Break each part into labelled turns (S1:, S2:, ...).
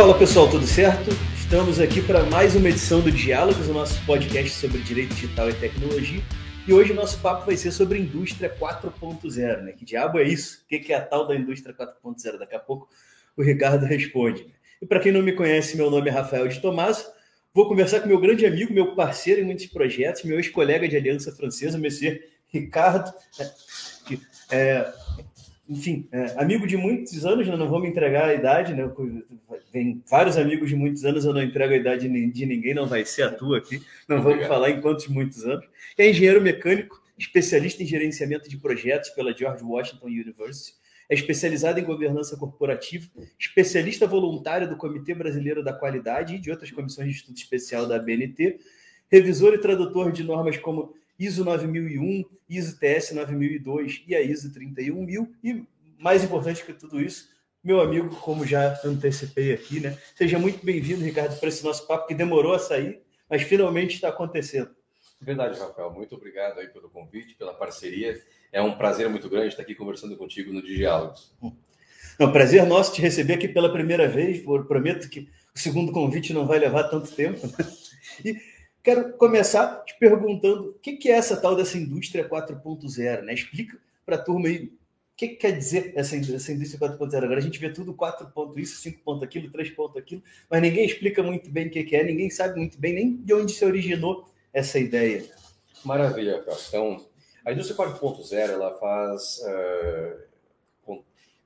S1: Fala pessoal, tudo certo? Estamos aqui para mais uma edição do Diálogos, o nosso podcast sobre direito digital e tecnologia. E hoje o nosso papo vai ser sobre indústria 4.0, né? Que diabo é isso? O que é a tal da indústria 4.0? Daqui a pouco o Ricardo responde. Né? E para quem não me conhece, meu nome é Rafael de Tomás. Vou conversar com meu grande amigo, meu parceiro em muitos projetos, meu ex-colega de Aliança Francesa, Monsieur Ricardo, né? é, enfim, é, amigo de muitos anos, né? não vou me entregar a idade, né? Tem vários amigos de muitos anos, eu não entrego a idade de ninguém, não vai ser a tua aqui, não vamos falar em quantos muitos anos. É engenheiro mecânico, especialista em gerenciamento de projetos pela George Washington University, é especializado em governança corporativa, especialista voluntário do Comitê Brasileiro da Qualidade e de outras comissões de estudo especial da BNT, revisor e tradutor de normas como ISO 9001, ISO TS 9002 e a ISO 31000 e mais importante que tudo isso, meu amigo, como já antecipei aqui, né? Seja muito bem-vindo, Ricardo, para esse nosso papo que demorou a sair, mas finalmente está acontecendo.
S2: Verdade, Rafael. Muito obrigado aí pelo convite, pela parceria. É um prazer muito grande estar aqui conversando contigo no Diálogos.
S1: É prazer nosso te receber aqui pela primeira vez. Eu prometo que o segundo convite não vai levar tanto tempo. Né? E Quero começar te perguntando o que, é essa tal dessa indústria 4.0, né? Explica para a turma aí o que, que, quer dizer essa, essa indústria 4.0. Agora a gente vê tudo 4 ponto isso, 5 ponto aquilo, 3 ponto aquilo, mas ninguém explica muito bem o que, que é, ninguém sabe muito bem nem de onde se originou essa ideia.
S2: Maravilha, cara. Então, a indústria 4.0 ela faz uh,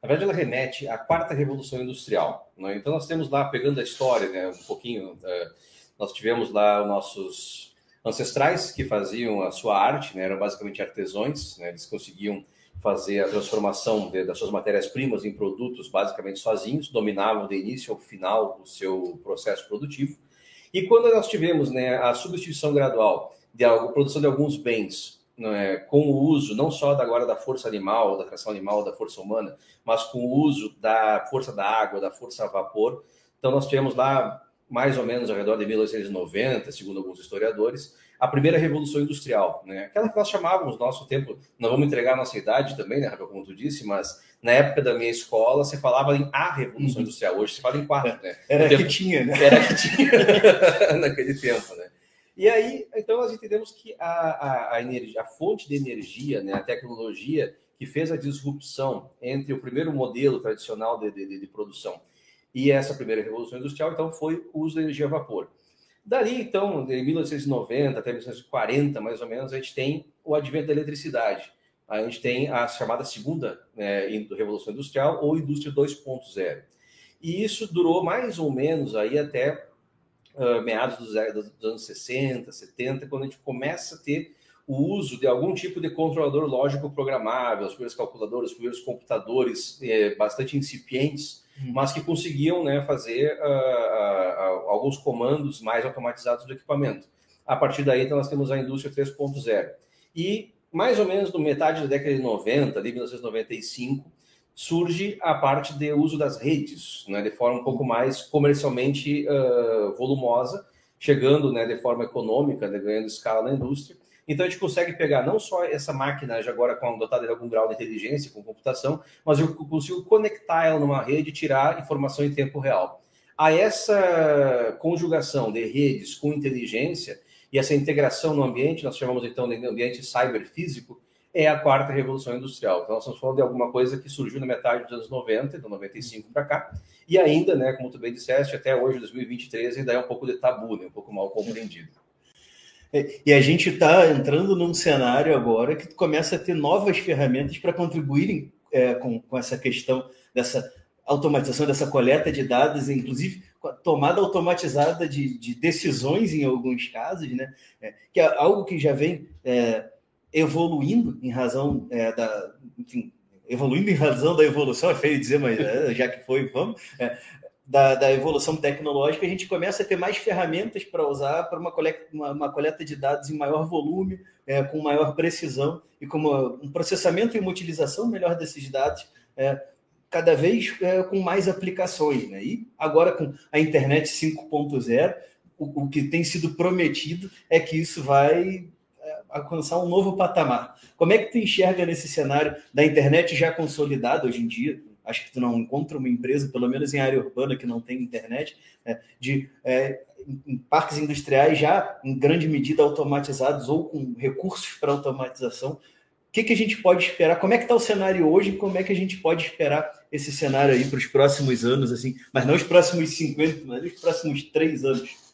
S2: na verdade, ela remete à quarta revolução industrial. Né? Então, nós temos lá, pegando a história, né, um pouquinho, uh, nós tivemos lá os nossos ancestrais que faziam a sua arte, né? eram basicamente artesãos, né? eles conseguiam fazer a transformação de, das suas matérias-primas em produtos basicamente sozinhos, dominavam de início ao final o seu processo produtivo. E quando nós tivemos né, a substituição gradual da produção de alguns bens né, com o uso não só agora da força animal, da tração animal, da força humana, mas com o uso da força da água, da força a vapor, então nós tivemos lá mais ou menos ao redor de 1890, segundo alguns historiadores, a primeira revolução industrial, né? Aquela que nós chamávamos nosso tempo, não vamos entregar a nossa idade também, né, Rafael, como tu disse, mas na época da minha escola se falava em a revolução uhum. industrial, hoje se fala em quatro, né?
S1: Era tempo, que tinha, né?
S2: Era que tinha naquele tempo, né? E aí, então nós entendemos que a, a, a, energia, a fonte de energia, né, a tecnologia que fez a disrupção entre o primeiro modelo tradicional de, de, de produção e essa primeira revolução industrial, então, foi o uso da energia a vapor. Dali, então, de 1890 até 1940, mais ou menos, a gente tem o advento da eletricidade. A gente tem a chamada segunda né, revolução industrial ou indústria 2.0. E isso durou mais ou menos aí até uh, meados dos, dos, anos 60, 70, quando a gente começa a ter o uso de algum tipo de controlador lógico programável, os primeiros calculadores, os primeiros computadores eh, bastante incipientes, Uhum. mas que conseguiam né, fazer uh, uh, alguns comandos mais automatizados do equipamento. A partir daí, então, nós temos a indústria 3.0. E mais ou menos no metade da década de 90, ali 1995, surge a parte de uso das redes, né, de forma um pouco mais comercialmente uh, volumosa, chegando né, de forma econômica, né, ganhando escala na indústria, então a gente consegue pegar não só essa máquina já agora com dotada de algum grau de inteligência, com computação, mas eu consigo conectar ela numa rede e tirar informação em tempo real. A essa conjugação de redes com inteligência e essa integração no ambiente, nós chamamos então de ambiente cyberfísico, é a quarta revolução industrial. Então, nós estamos falando de alguma coisa que surgiu na metade dos anos 90, do 95 para cá, e ainda, né, como tu bem disseste, até hoje, 2023, ainda é um pouco de tabu, né, um pouco mal compreendido.
S1: E a gente está entrando num cenário agora que começa a ter novas ferramentas para contribuírem é, com, com essa questão dessa automatização, dessa coleta de dados, inclusive tomada automatizada de, de decisões em alguns casos, né? É, que é algo que já vem é, evoluindo em razão é, da, enfim, evoluindo em razão da evolução, é feio dizer, mas é, já que foi, vamos. Da, da, evolução tecnológica, a gente começa a ter mais ferramentas para usar para uma coleta, uma, uma coleta de dados em maior volume, é, com maior precisão e com uma, um processamento e uma utilização melhor desses dados, é, cada vez é, com mais aplicações. Né? E agora com a internet 5.0, o, o que tem sido prometido é que isso vai é, alcançar um novo patamar. Como é que tu enxerga nesse cenário da internet já consolidada hoje em dia, acho que tu não encontra uma empresa, pelo menos em área urbana, que não tem internet, né, de é, em parques industriais já em grande medida automatizados ou com recursos para automatização. O que, que a gente pode esperar? Como é que está o cenário hoje? Como é que a gente pode esperar esse cenário aí para os próximos anos, assim, mas não os próximos 50, mas os próximos três anos?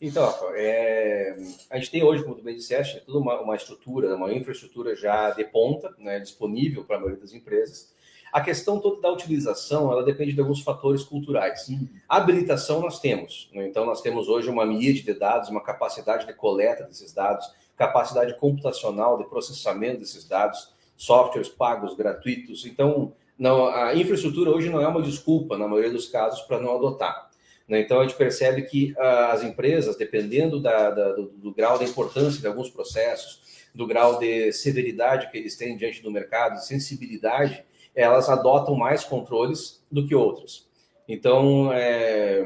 S2: Então, é, a gente tem hoje, como tu bem disseste, toda uma, uma estrutura, uma infraestrutura já de ponta, né, disponível para a maioria das empresas. A questão toda da utilização, ela depende de alguns fatores culturais. Uhum. A habilitação nós temos. Né? Então, nós temos hoje uma mídia de dados, uma capacidade de coleta desses dados, capacidade computacional de processamento desses dados, softwares pagos, gratuitos. Então, não, a infraestrutura hoje não é uma desculpa, na maioria dos casos, para não adotar. Né? Então, a gente percebe que uh, as empresas, dependendo da, da, do, do, grau da importância de alguns processos, do grau de severidade que eles têm diante do mercado, de sensibilidade, elas adotam mais controles do que outras. Então, é,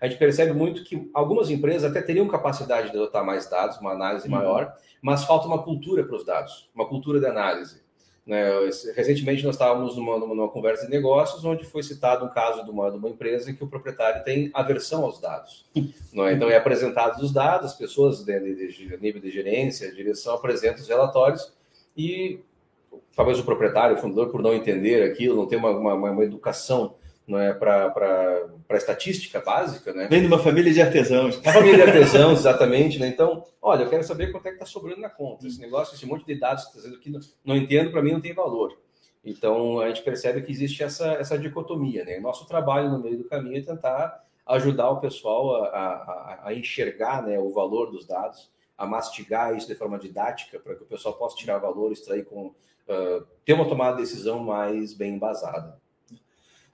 S2: a gente percebe muito que algumas empresas até teriam capacidade de adotar mais dados, uma análise uhum. maior, mas falta uma cultura para os dados, uma cultura de análise. Né? Recentemente nós estávamos numa, numa, conversa de negócios onde foi citado um caso de uma, de uma empresa em que o proprietário tem aversão aos dados. Não é? Então é apresentado os dados, as pessoas de, de, de nível de gerência, direção apresentam os relatórios e talvez o proprietário, o fundador, por não entender aquilo, não ter uma, uma, uma educação não é para estatística básica, né?
S1: Vem de uma família de artesãos.
S2: Uma família de artesãos, exatamente, né? Então, olha, eu quero saber quanto é que está sobrando na conta. Esse negócio, esse monte de dados que está dizendo aqui, não, não entendo, para mim não tem valor. Então, a gente percebe que existe essa, essa dicotomia, né? Nosso trabalho no meio do caminho é tentar ajudar o pessoal a, a, a enxergar né, o valor dos dados, a mastigar isso de forma didática, para que o pessoal possa tirar valor, extrair com. Uh, ter uma tomada de decisão mais bem embasada.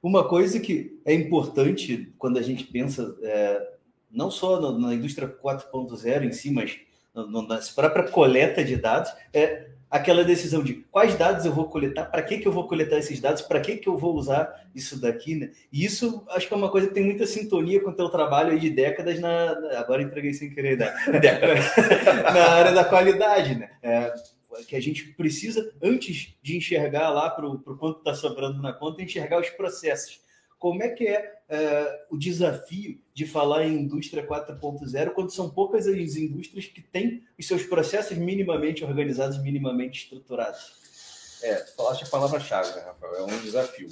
S1: Uma coisa que é importante quando a gente pensa, é, não só na, na indústria 4.0 em si, mas no, na própria coleta de dados, é aquela decisão de quais dados eu vou coletar, para que, que eu vou coletar esses dados, para que, que eu vou usar isso daqui, né? E isso acho que é uma coisa que tem muita sintonia com o teu trabalho aí de décadas na. Agora entreguei sem querer, né? na área da qualidade, né? É, que a gente precisa, antes de enxergar lá para o quanto está sobrando na conta, enxergar os processos. Como é que é, é o desafio de falar em indústria 4.0 quando são poucas as indústrias que têm os seus processos minimamente organizados, minimamente estruturados?
S2: É, falaste a palavra-chave, né, Rafael? É um desafio.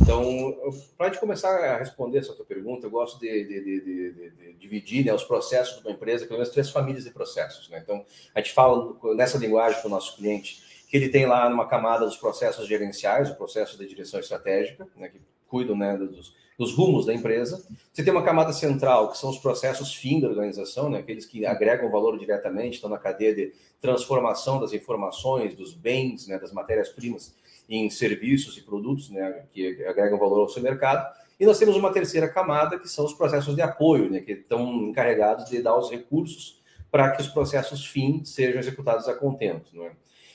S2: Então, para gente começar a responder essa tua pergunta, eu gosto de, de, de, de dividir né, os processos de uma empresa, pelo menos três famílias de processos. Né? Então, a gente fala nessa linguagem para o nosso cliente que ele tem lá numa camada dos processos gerenciais, o processo de direção estratégica, né, que cuidam né, dos, dos rumos da empresa. Você tem uma camada central, que são os processos fim da organização, né? aqueles que agregam valor diretamente, estão na cadeia de transformação das informações, dos bens, né? das matérias-primas em serviços e produtos né? que agregam valor ao seu mercado. E nós temos uma terceira camada, que são os processos de apoio, né? que estão encarregados de dar os recursos para que os processos fim sejam executados a contento. Não é?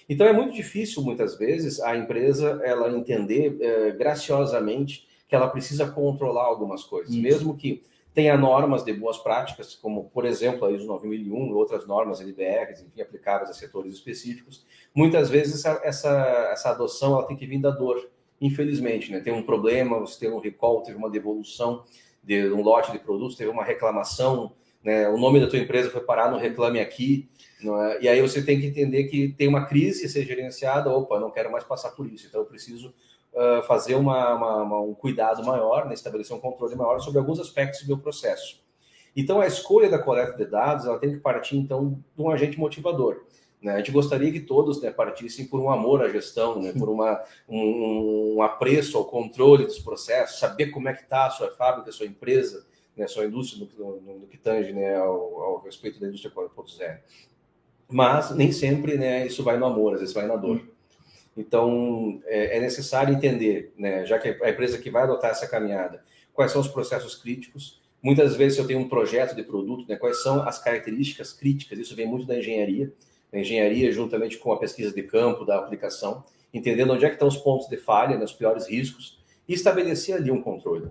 S2: Então é muito difícil, muitas vezes, a empresa ela entender eh, graciosamente que ela precisa controlar algumas coisas, Isso. mesmo que tenha normas de boas práticas, como, por exemplo, a ISO 9001 e outras normas LBRs, enfim, aplicáveis a setores específicos. Muitas vezes essa, essa, essa adoção ela tem que vir da dor, infelizmente. Né? Tem um problema, você tem um recall, teve uma devolução de um lote de produtos, teve uma reclamação, né? o nome da tua empresa foi parar no Reclame Aqui, é? e aí você tem que entender que tem uma crise a ser gerenciada, opa, não quero mais passar por isso, então eu preciso uh, fazer uma, uma, uma, um cuidado maior, né, estabelecer um controle maior sobre alguns aspectos do processo. Então, a escolha da coleta de dados ela tem que partir, então, de um agente motivador. Né? A gente gostaria que todos né, partissem por um amor à gestão, né, por uma, um, um, apreço ao controle dos processos, saber como é que está a sua fábrica, a sua empresa, né, sua indústria no, no, no que tange né, ao, ao, respeito da indústria 4.0. Mas nem sempre né, isso vai no amor, às vezes vai na dor. Então, é, é necessário entender, né, já que a empresa que vai adotar essa caminhada, quais são os processos críticos. Muitas vezes, se eu tenho um projeto de produto, né, quais são as características críticas, isso vem muito da engenharia, da engenharia juntamente com a pesquisa de campo, da aplicação, entendendo onde é que estão os pontos de falha, né, os piores riscos, e estabelecer ali um controle.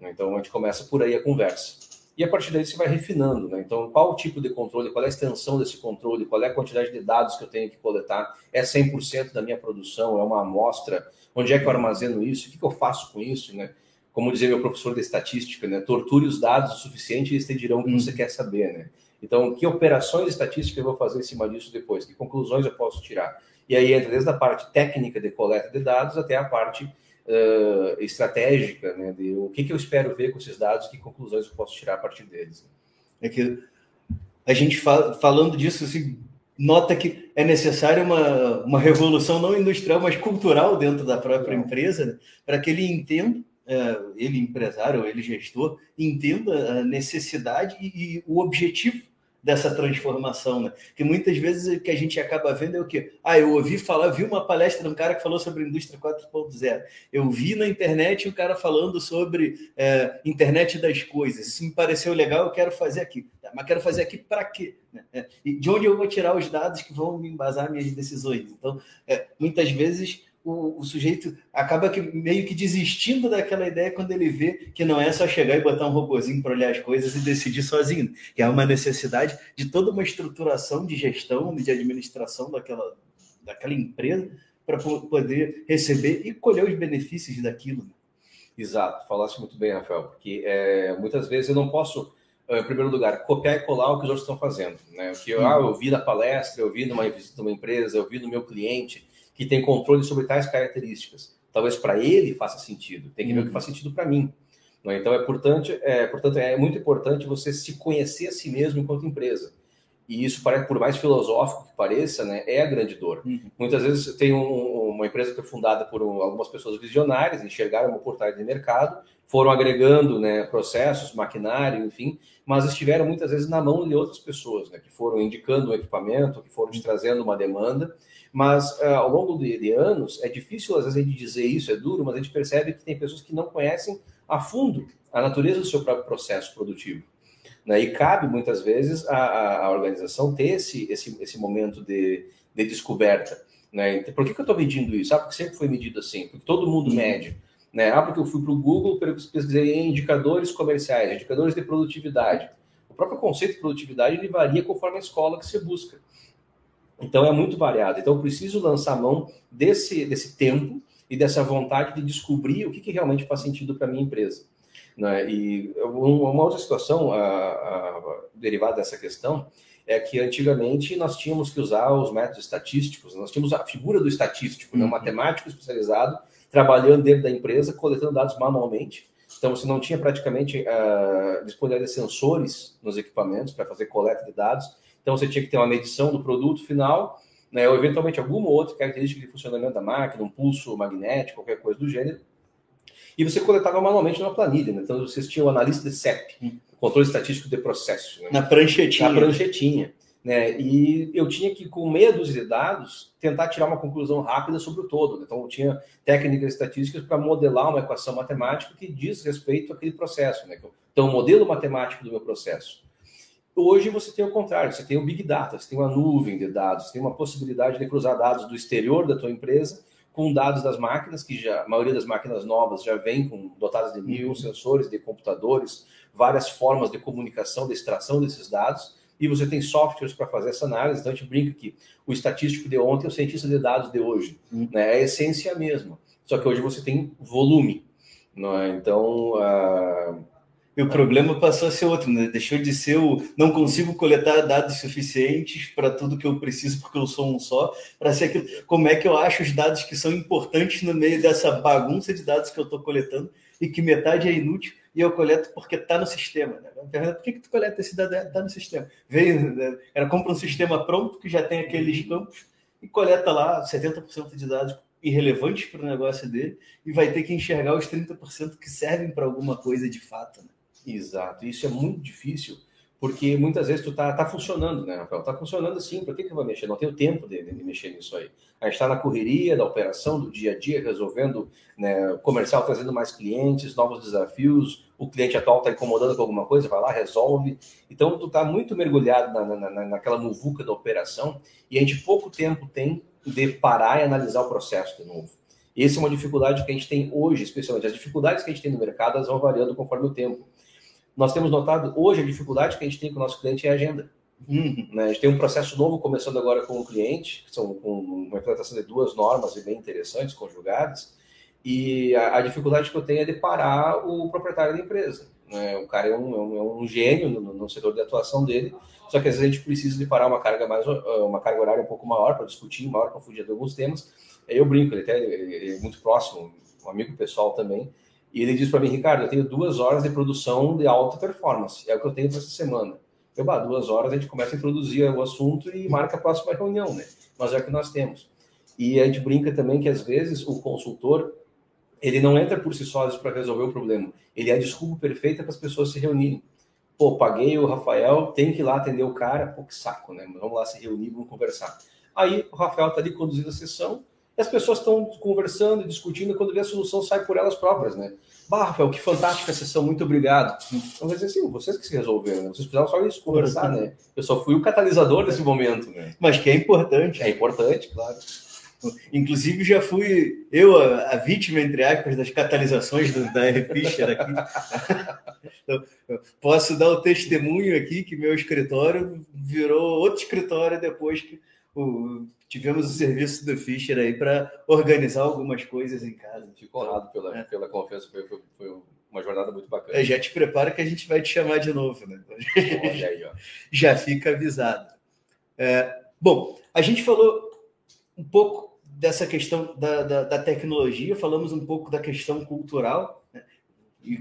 S2: Então, a gente começa por aí a conversa. E a partir daí você vai refinando, né? Então, qual o tipo de controle, qual é a extensão desse controle, qual é a quantidade de dados que eu tenho que coletar, é 100% da minha produção, é uma amostra, onde é que eu armazeno isso, o que, que eu faço com isso, né? Como dizia meu professor de estatística, né? Torture os dados o suficiente e eles te dirão o que hum. você quer saber, né? Então, que operações estatísticas eu vou fazer em cima disso depois? Que conclusões eu posso tirar? E aí entra desde a parte técnica de coleta de dados até a parte uh, estratégica, né, de o que, que eu espero ver com esses dados, que conclusões eu posso tirar a partir deles.
S1: É que a gente fala, falando disso, assim, nota que é necessária uma, uma revolução não industrial, mas cultural dentro da própria empresa, né, para que ele entenda, uh, ele empresário, ele gestor, entenda a necessidade e, e o objetivo dessa transformação, né? Que muitas vezes o que a gente acaba vendo é o quê? Ah, eu ouvi falar, vi uma palestra de um cara que falou sobre indústria 4.0. Eu vi na internet um cara falando sobre é, internet das coisas. Isso me pareceu legal, eu quero fazer aqui. Mas quero fazer aqui para quê? É, e de onde eu vou tirar os dados que vão me embasar minhas decisões? Então, é, muitas vezes o, o, sujeito acaba que, meio que desistindo daquela ideia quando ele vê que não é só chegar e botar um robozinho para olhar as coisas e decidir sozinho, que é uma necessidade de toda uma estruturação de gestão, de administração daquela, daquela empresa para poder receber e colher os benefícios daquilo.
S2: Exato, falaste muito bem, Rafael, porque é, muitas vezes eu não posso, eh, em primeiro lugar, copiar e colar o que os outros estão fazendo. Né? O que eu, ah, eu vi na palestra, eu vi numa visita de uma empresa, eu vi no meu cliente, que tem controle sobre tais características. Talvez para ele faça sentido, tem que ver o que uhum. faz sentido para mim. Né? Então, é, portanto, é, portanto, é muito importante você se conhecer a si mesmo enquanto empresa. E isso, por mais filosófico que pareça, né, é a grande dor. Uhum. Muitas vezes tem um, uma empresa que foi fundada por um, algumas pessoas visionárias, enxergaram uma oportunidade de mercado, foram agregando né, processos, maquinário, enfim, mas estiveram muitas vezes na mão de outras pessoas, né, que foram indicando um equipamento, que foram te trazendo uma demanda, mas uh, ao longo de, de, anos, é difícil às vezes a gente dizer isso, é duro, mas a gente percebe que tem pessoas que não conhecem a fundo a natureza do seu próprio processo produtivo. Né? E cabe muitas vezes a, organização ter esse, esse, esse momento de, de descoberta. Né? Por que, que eu estou medindo isso? Ah, porque sempre foi medido assim, porque todo mundo uhum. mede. Né? Ah, porque eu fui para o Google, pesquisei em indicadores comerciais, indicadores de produtividade. O próprio conceito de produtividade ele varia conforme a escola que você busca. Então é muito variado. Então eu preciso lançar mão desse, desse tempo e dessa vontade de descobrir o que, que realmente faz sentido para a minha empresa. Né? E uma outra situação a, a, derivada dessa questão é que antigamente nós tínhamos que usar os métodos estatísticos, nós tínhamos a figura do estatístico, né? um uhum. matemático especializado, trabalhando dentro da empresa, coletando dados manualmente. Então, você não tinha praticamente uh, disponibilidade de sensores nos equipamentos para fazer coleta de dados. Então você tinha que ter uma medição do produto final, né, ou eventualmente alguma outra característica de funcionamento da máquina, um pulso magnético, qualquer coisa do gênero. E você coletava manualmente numa planilha. Né? Então vocês tinham o analista de CEP, hum. controle estatístico de processo.
S1: Né? Na pranchetinha.
S2: Na pranchetinha. Né? E eu tinha que, com meia dúzia de dados, tentar tirar uma conclusão rápida sobre o todo. Né? Então, eu tinha técnicas estatísticas para modelar uma equação matemática que diz respeito àquele processo. Né? Então, o modelo matemático do meu processo. Hoje você tem o contrário, você tem o Big Data, você tem uma nuvem de dados, você tem uma possibilidade de cruzar dados do exterior da tua empresa com dados das máquinas, que já, a maioria das máquinas novas já vem com dotadas de mil uhum. sensores, de computadores, várias formas de comunicação, de extração desses dados, e você tem softwares para fazer essa análise. Então a gente brinca que o estatístico de ontem é o cientista de dados de hoje. Uhum. Né? É a essência mesma. Só que hoje você tem volume. Não é? Então, uh,
S1: e o problema passou a ser outro, né? Deixou de ser o não consigo coletar dados suficientes para tudo que eu preciso porque eu sou um só, para ser aquilo. Como é que eu acho os dados que são importantes no meio dessa bagunça de dados que eu estou coletando e que metade é inútil e eu coleto porque está no sistema. Né? Por que, que tu coleta esse dado? Está no sistema. Veio, né? Ela compra um sistema pronto que já tem aqueles campos e coleta lá 70% de dados irrelevantes para o negócio dele e vai ter que enxergar os 30% que servem para alguma coisa de fato. Né?
S2: Exato, isso é muito difícil, porque muitas vezes tu tá, tá funcionando, né, Rafael? Tá funcionando assim, por que, que vou mexer? Não tenho tempo de, de mexer nisso aí. A gente está na correria da operação, do dia a dia, resolvendo, né, comercial trazendo mais clientes, novos desafios, o cliente atual está incomodando com alguma coisa, vai lá, resolve. Então, tu está muito mergulhado na, na, naquela muvuca da operação e a gente pouco tempo tem de parar e analisar o processo de novo. Essa é uma dificuldade que a gente tem hoje, especialmente. As dificuldades que a gente tem no mercado, elas vão variando conforme o tempo. Nós temos notado hoje a dificuldade que a gente tem com o nosso cliente é a agenda. Uhum. Né? A gente tem um processo novo começando agora com o cliente, que são uma implementação de duas normas bem interessantes, conjugadas, e a, a dificuldade que eu tenho é de parar o proprietário da empresa. Né? O cara é um, é um, é um gênio no, no, setor de atuação dele, só que às vezes a gente precisa de parar uma carga mais uma carga horária um pouco maior para discutir, maior profundidade de alguns temas. Eu brinco, ele, até, ele é muito próximo, um amigo pessoal também, e ele diz para mim, Ricardo, eu tenho duas horas de produção de alta performance, é o que eu tenho para essa semana. Eu, bah, duas horas a gente começa a introduzir o assunto e marca a próxima reunião, né? Mas é o que nós temos. E a gente brinca também que às vezes o consultor ele não entra por si só para resolver o problema. Ele é a desculpa perfeita para as pessoas se reunirem. Pô, paguei o Rafael, tem que ir lá atender o cara. Pô, que saco, né? Vamos lá se reunir, vamos conversar. Aí o Rafael está ali conduzindo a sessão e as pessoas estão conversando, discutindo, e quando vê a solução sai por elas próprias, né? Bah, Rafael, que fantástica sessão, muito obrigado. Então, vai dizer assim, vocês que se resolveram, né? vocês precisavam só isso, conversar, né? Eu só fui o catalisador desse momento, né?
S1: Mas que é importante.
S2: É importante, claro.
S1: Inclusive, já fui eu a, a, vítima, entre aspas, das catalisações do, da R. Fischer aqui. então, posso dar o testemunho aqui que meu escritório virou outro escritório depois que o, tivemos o serviço do Fischer aí para organizar algumas coisas em casa.
S2: Fico honrado pela, é. pela confiança, foi, foi, foi, uma jornada muito bacana.
S1: É, já te prepara que a gente vai te chamar de novo, né? Olha aí, ó. Já fica avisado. É, bom, a gente falou um pouco dessa questão da, da, da, tecnologia, falamos um pouco da questão cultural?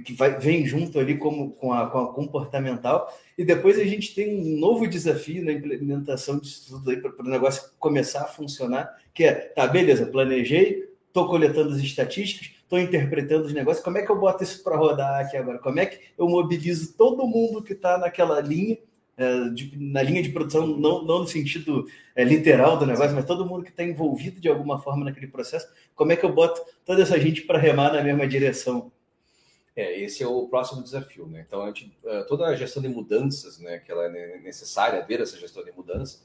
S1: Que vai, vem junto ali como, com, a, com a comportamental, e depois a gente tem um novo desafio na implementação disso tudo aí para o negócio começar a funcionar, que é, tá, beleza, planejei, estou coletando as estatísticas, estou interpretando os negócios, como é que eu boto isso para rodar aqui agora? Como é que eu mobilizo todo mundo que está naquela linha é, de, na linha de produção, não, não no sentido é, literal do negócio, mas todo mundo que está envolvido de alguma forma naquele processo, como é que eu boto toda essa gente para remar na mesma direção?
S2: É, esse é o próximo desafio, né? Então, a gente, é, toda a gestão de mudanças, né, que ela é necessária ver essa gestão de mudança,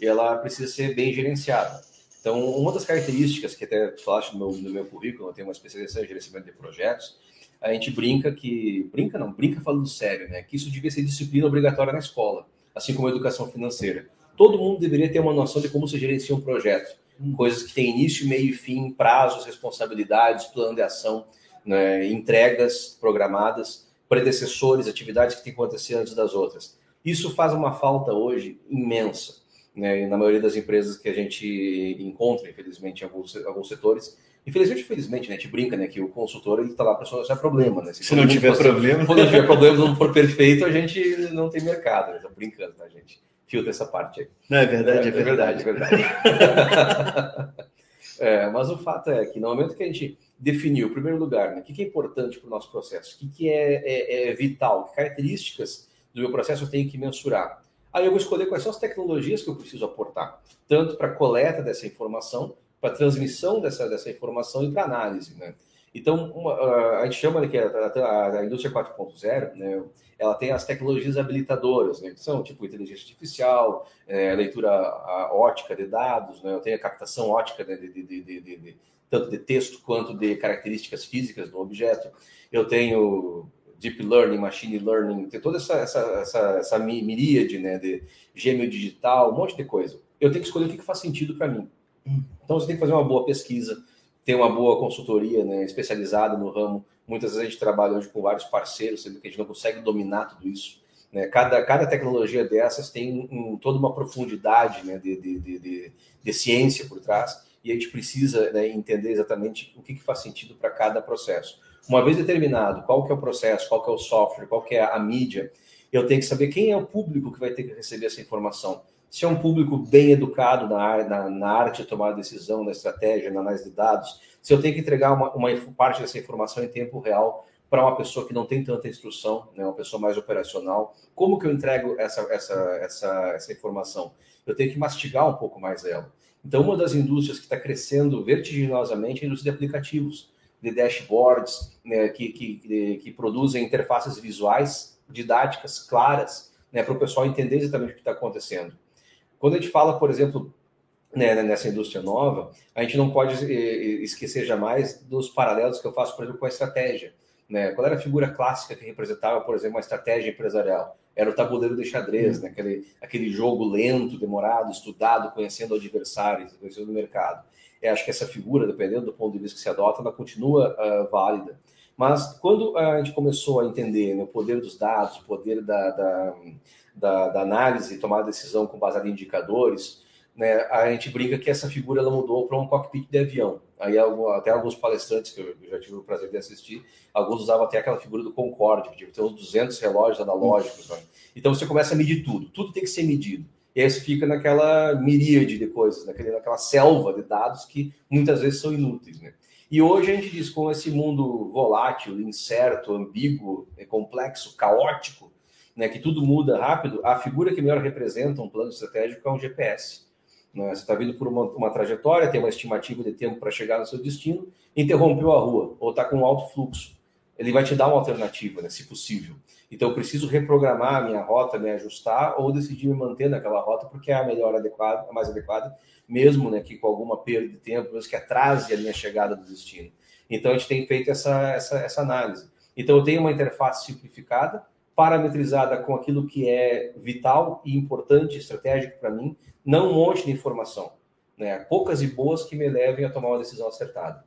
S2: ela precisa ser bem gerenciada. Então, uma das características que até falaste no meu, no meu currículo, eu tenho uma especialização em gerenciamento de projetos, a gente brinca que. Brinca não, brinca falando sério, né? Que isso devia ser disciplina obrigatória na escola, assim como a educação financeira. Todo mundo deveria ter uma noção de como se gerencia um projeto. Hum. Coisas que têm início, meio e fim, prazos, responsabilidades, plano de ação, né? entregas programadas, predecessores, atividades que têm que acontecer antes das outras. Isso faz uma falta hoje imensa. Né, na maioria das empresas que a gente encontra, infelizmente, em alguns, alguns setores, Infelizmente, infelizmente, né, a gente brinca, né, que o consultor está lá para solucionar problema, né?
S1: Se, Se não tiver fosse, problema,
S2: quando não tiver problema, não for perfeito, a gente não tem mercado. Está brincando, tá, gente? Filtra essa parte aí.
S1: Não é verdade, é, é verdade, é verdade.
S2: é, mas o fato é que no momento que a gente definiu, em primeiro lugar, né, o que, é importante para o nosso processo, o que, que é, é, é vital, que características do meu processo eu tenho que mensurar. Aí eu vou escolher quais são as tecnologias que eu preciso aportar, tanto para coleta dessa informação, para transmissão dessa, dessa informação e para análise, né? Então, uma, a gente chama que a, a, a indústria 4.0, né, ela tem as tecnologias habilitadoras, né, que são tipo inteligência artificial, é, leitura ótica de dados, né, eu tenho a captação ótica de, de, de, de, tanto de texto quanto de características físicas do objeto. Eu tenho deep learning, machine learning, tem toda essa, essa, essa, essa miríade né, de gêmeo digital, um monte de coisa. Eu tenho que escolher o que, faz sentido para mim. Então você tem que fazer uma boa pesquisa, ter uma boa consultoria né, especializada no ramo. Muitas vezes a gente trabalha hoje com vários parceiros, sendo que a gente não consegue dominar tudo isso. Né? Cada, cada tecnologia dessas tem um, toda uma profundidade né, de, de, de, de, ciência por trás e a gente precisa né, entender exatamente o que, que faz sentido para cada processo. Uma vez determinado qual que é o processo, qual que é o software, qual que é a mídia, eu tenho que saber quem é o público que vai ter que receber essa informação se é um público bem educado na, na, na arte de tomar decisão, na estratégia, na análise de dados, se eu tenho que entregar uma, uma parte dessa informação em tempo real para uma pessoa que não tem tanta instrução, né, uma pessoa mais operacional, como que eu entrego essa, essa, essa, essa informação? Eu tenho que mastigar um pouco mais ela. Então, uma das indústrias que está crescendo vertiginosamente é a indústria de aplicativos, de dashboards, né, que, que, que produzem interfaces visuais, didáticas, claras, né, para o pessoal entender exatamente o que está acontecendo. Quando a gente fala, por exemplo, né, nessa indústria nova, a gente não pode esquecer jamais dos paralelos que eu faço, por exemplo, com a estratégia. Né? Qual era a figura clássica que representava, por exemplo, uma estratégia empresarial? Era o tabuleiro de xadrez, né? aquele, aquele jogo lento, demorado, estudado, conhecendo o adversário, conhecendo o mercado. Eu acho que essa figura, dependendo do ponto de vista que se adota, ela continua uh, válida. Mas quando a gente começou a entender né, o poder dos dados, o poder da, da, da, da análise, tomar decisão com base em indicadores, né, a gente brinca que essa figura ela mudou para um cockpit de avião. Aí até alguns palestrantes que eu já tive o prazer de assistir, alguns usavam até aquela figura do Concorde, que tem uns 200 relógios analógicos. Né? Então você começa a medir tudo, tudo tem que ser medido. E aí você fica naquela miríade de coisas, naquele, naquela selva de dados que muitas vezes são inúteis. Né? E hoje a gente diz, com esse mundo volátil, incerto, ambíguo, é complexo, caótico, né, que tudo muda rápido, a figura que melhor representa um plano estratégico é um GPS. Né? Você está vindo por uma, uma, trajetória, tem uma estimativa de tempo para chegar no seu destino, interrompeu a rua, ou está com alto fluxo. Ele vai te dar uma alternativa, né, se possível. Então, eu preciso reprogramar a minha rota, me ajustar, ou decidir me manter naquela rota, porque é a melhor adequada, a mais adequada, mesmo né, que com alguma perda de tempo, mesmo que atrase a minha chegada do destino. Então, a gente tem feito essa, essa, essa análise. Então, eu tenho uma interface simplificada, parametrizada com aquilo que é vital e importante, estratégico para mim, não um monte de informação. Né? Poucas e boas que me levem a tomar uma decisão acertada.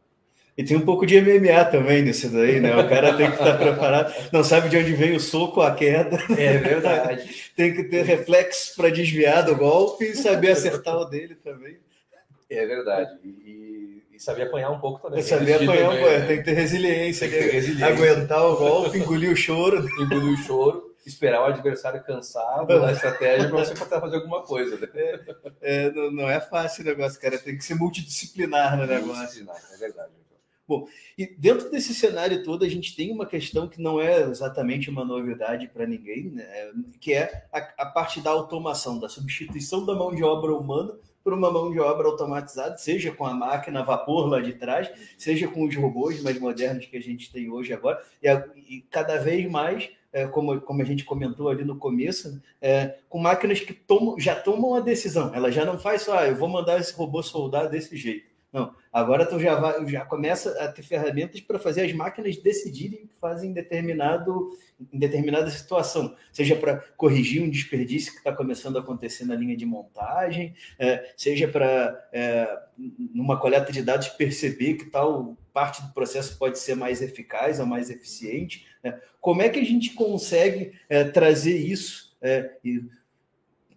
S1: E tem um pouco de MMA também nisso daí, né? O cara tem que estar preparado, não sabe de onde vem o soco, a queda.
S2: É verdade.
S1: tem que ter reflexo para desviar do golpe e saber acertar o dele também.
S2: É verdade. E, e saber apanhar um pouco também.
S1: Saber apanhar um pouco, né? tem que ter resiliência, que ter resiliência. aguentar o golpe, engolir o choro.
S2: Engolir o choro esperar o adversário cansar, mudar a estratégia para você tentar fazer alguma coisa. Né?
S1: É, é, não, não, é fácil o negócio, cara. Tem que ser multidisciplinar no negócio.
S2: Multidisciplinar, é verdade.
S1: Bom, e dentro desse cenário todo, a gente tem uma questão que não é exatamente uma novidade para ninguém, né? que é a, a, parte da automação, da substituição da mão de obra humana por uma mão de obra automatizada, seja com a máquina a vapor lá de trás, seja com os robôs mais modernos que a gente tem hoje agora, e, a, e cada vez mais é, como, como a gente comentou ali no começo, é, com máquinas que tomam, já tomam a decisão. Ela já não faz só, ah, eu vou mandar esse robô soldar desse jeito. Não, agora tu já, vai, já começa a ter ferramentas para fazer as máquinas decidirem o que fazem em, determinado, determinada situação, seja para corrigir um desperdício que está começando a acontecer na linha de montagem, é, seja para, é, numa coleta de dados, perceber que tal parte do processo pode ser mais eficaz ou mais eficiente. Né? Como é que a gente consegue é, trazer isso? É, e,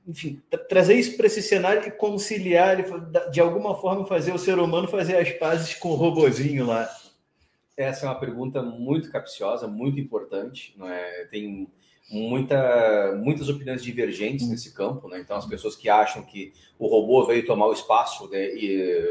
S1: enfim, trazer isso para esse cenário e conciliar, de alguma forma, fazer o ser humano fazer as pazes com o robozinho lá?
S2: Essa é uma pergunta muito capciosa, muito importante. Não é? Tem muita, muitas opiniões divergentes hum. nesse campo. Né? Então, as pessoas que acham que o robô veio tomar o espaço né,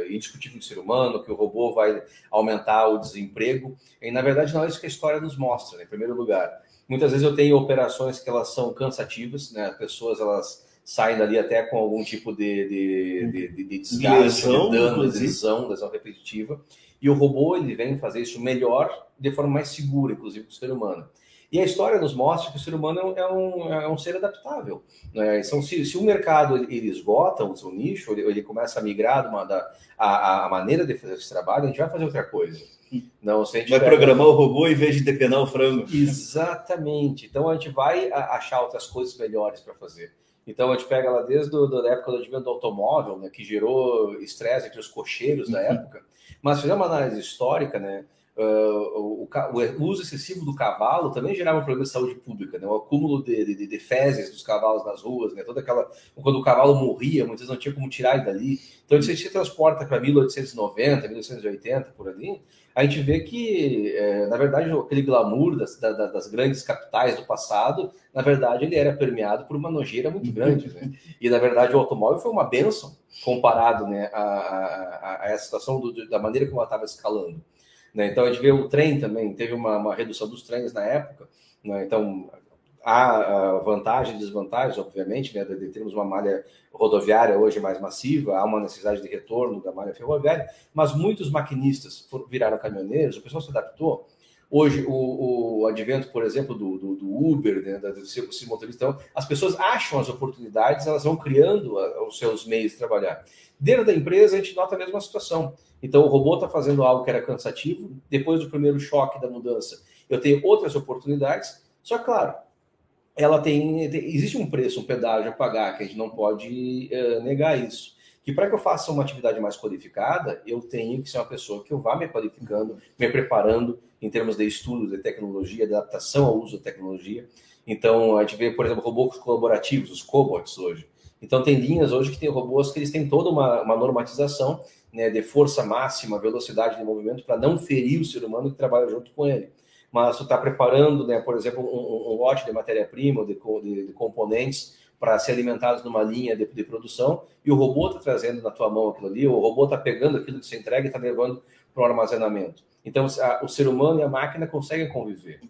S2: indiscutível do ser humano, que o robô vai aumentar o desemprego. E, na verdade, não é isso que a história nos mostra, né? em primeiro lugar. Muitas vezes eu tenho operações que elas são cansativas, né? As pessoas elas saem dali até com algum tipo de, de, de, de, de desgaste, lesão, de dano, de lesão, lesão repetitiva. E o robô ele vem fazer isso melhor, de forma mais segura, inclusive, para o ser humano. E a história nos mostra que o ser humano é um, é um é ser adaptável. Né? Então, se, se o mercado ele esgota o seu nicho, ele, ele começa a migrar uma, da, a, a maneira de fazer esse trabalho, a gente vai fazer outra coisa.
S1: Não, se a gente vai pega... programar o robô em vez de depenar o frango.
S2: Exatamente. Então a gente vai achar outras coisas melhores para fazer. Então a gente pega lá desde do, da época do advento do automóvel, né, que gerou estresse entre os cocheiros da uhum. época. Mas fizer uma análise histórica, né, uh, o, o, uso excessivo do cavalo também gerava um problema de saúde pública, né, o acúmulo de, de, de, fezes dos cavalos nas ruas, né, toda aquela quando o cavalo morria, muitas vezes não tinha como tirar ele dali. Então se a gente transporta para 1890, 1880 por ali, a gente vê que, é, na verdade, aquele glamour das, das, das, grandes capitais do passado, na verdade, ele era permeado por uma nojeira muito grande. Né? E, na verdade, o automóvel foi uma benção comparado né, a, a, a essa situação do, da maneira como ela estava escalando. Né? Então, a gente vê o trem também, teve uma, uma redução dos trens na época. Né? Então, há vantagens e desvantagens, obviamente, né, de termos uma malha rodoviária hoje mais massiva, há uma necessidade de retorno da malha ferroviária, mas muitos maquinistas viraram caminhoneiros, o pessoal se adaptou. Hoje, o, o advento, por exemplo, do, do, do Uber, né, do seu motorista, então, as pessoas acham as oportunidades, elas vão criando os seus meios de trabalhar. Dentro da empresa, a gente nota a mesma situação. Então, o robô está fazendo algo que era cansativo, depois do primeiro choque da mudança, eu tenho outras oportunidades. Só claro, ela tem, existe um preço, um pedágio a pagar, que a gente não pode uh, negar isso. Que para que eu faça uma atividade mais qualificada, eu tenho que ser uma pessoa que eu vá me qualificando, me preparando em termos de estudo, de tecnologia, de adaptação ao uso da tecnologia. Então, a gente vê, por exemplo, robôs colaborativos, os cobots hoje. Então, tem linhas hoje que tem robôs que eles têm toda uma, uma normatização né, de força máxima, velocidade de movimento, para não ferir o ser humano que trabalha junto com ele mas tu está preparando, né, por exemplo, um, um lote de matéria-prima, de, de, de, componentes para ser alimentados numa linha de, de produção, e o robô está trazendo na tua mão aquilo ali, o robô está pegando aquilo que você entrega e está levando para o armazenamento. Então, a, o ser humano e a máquina conseguem conviver.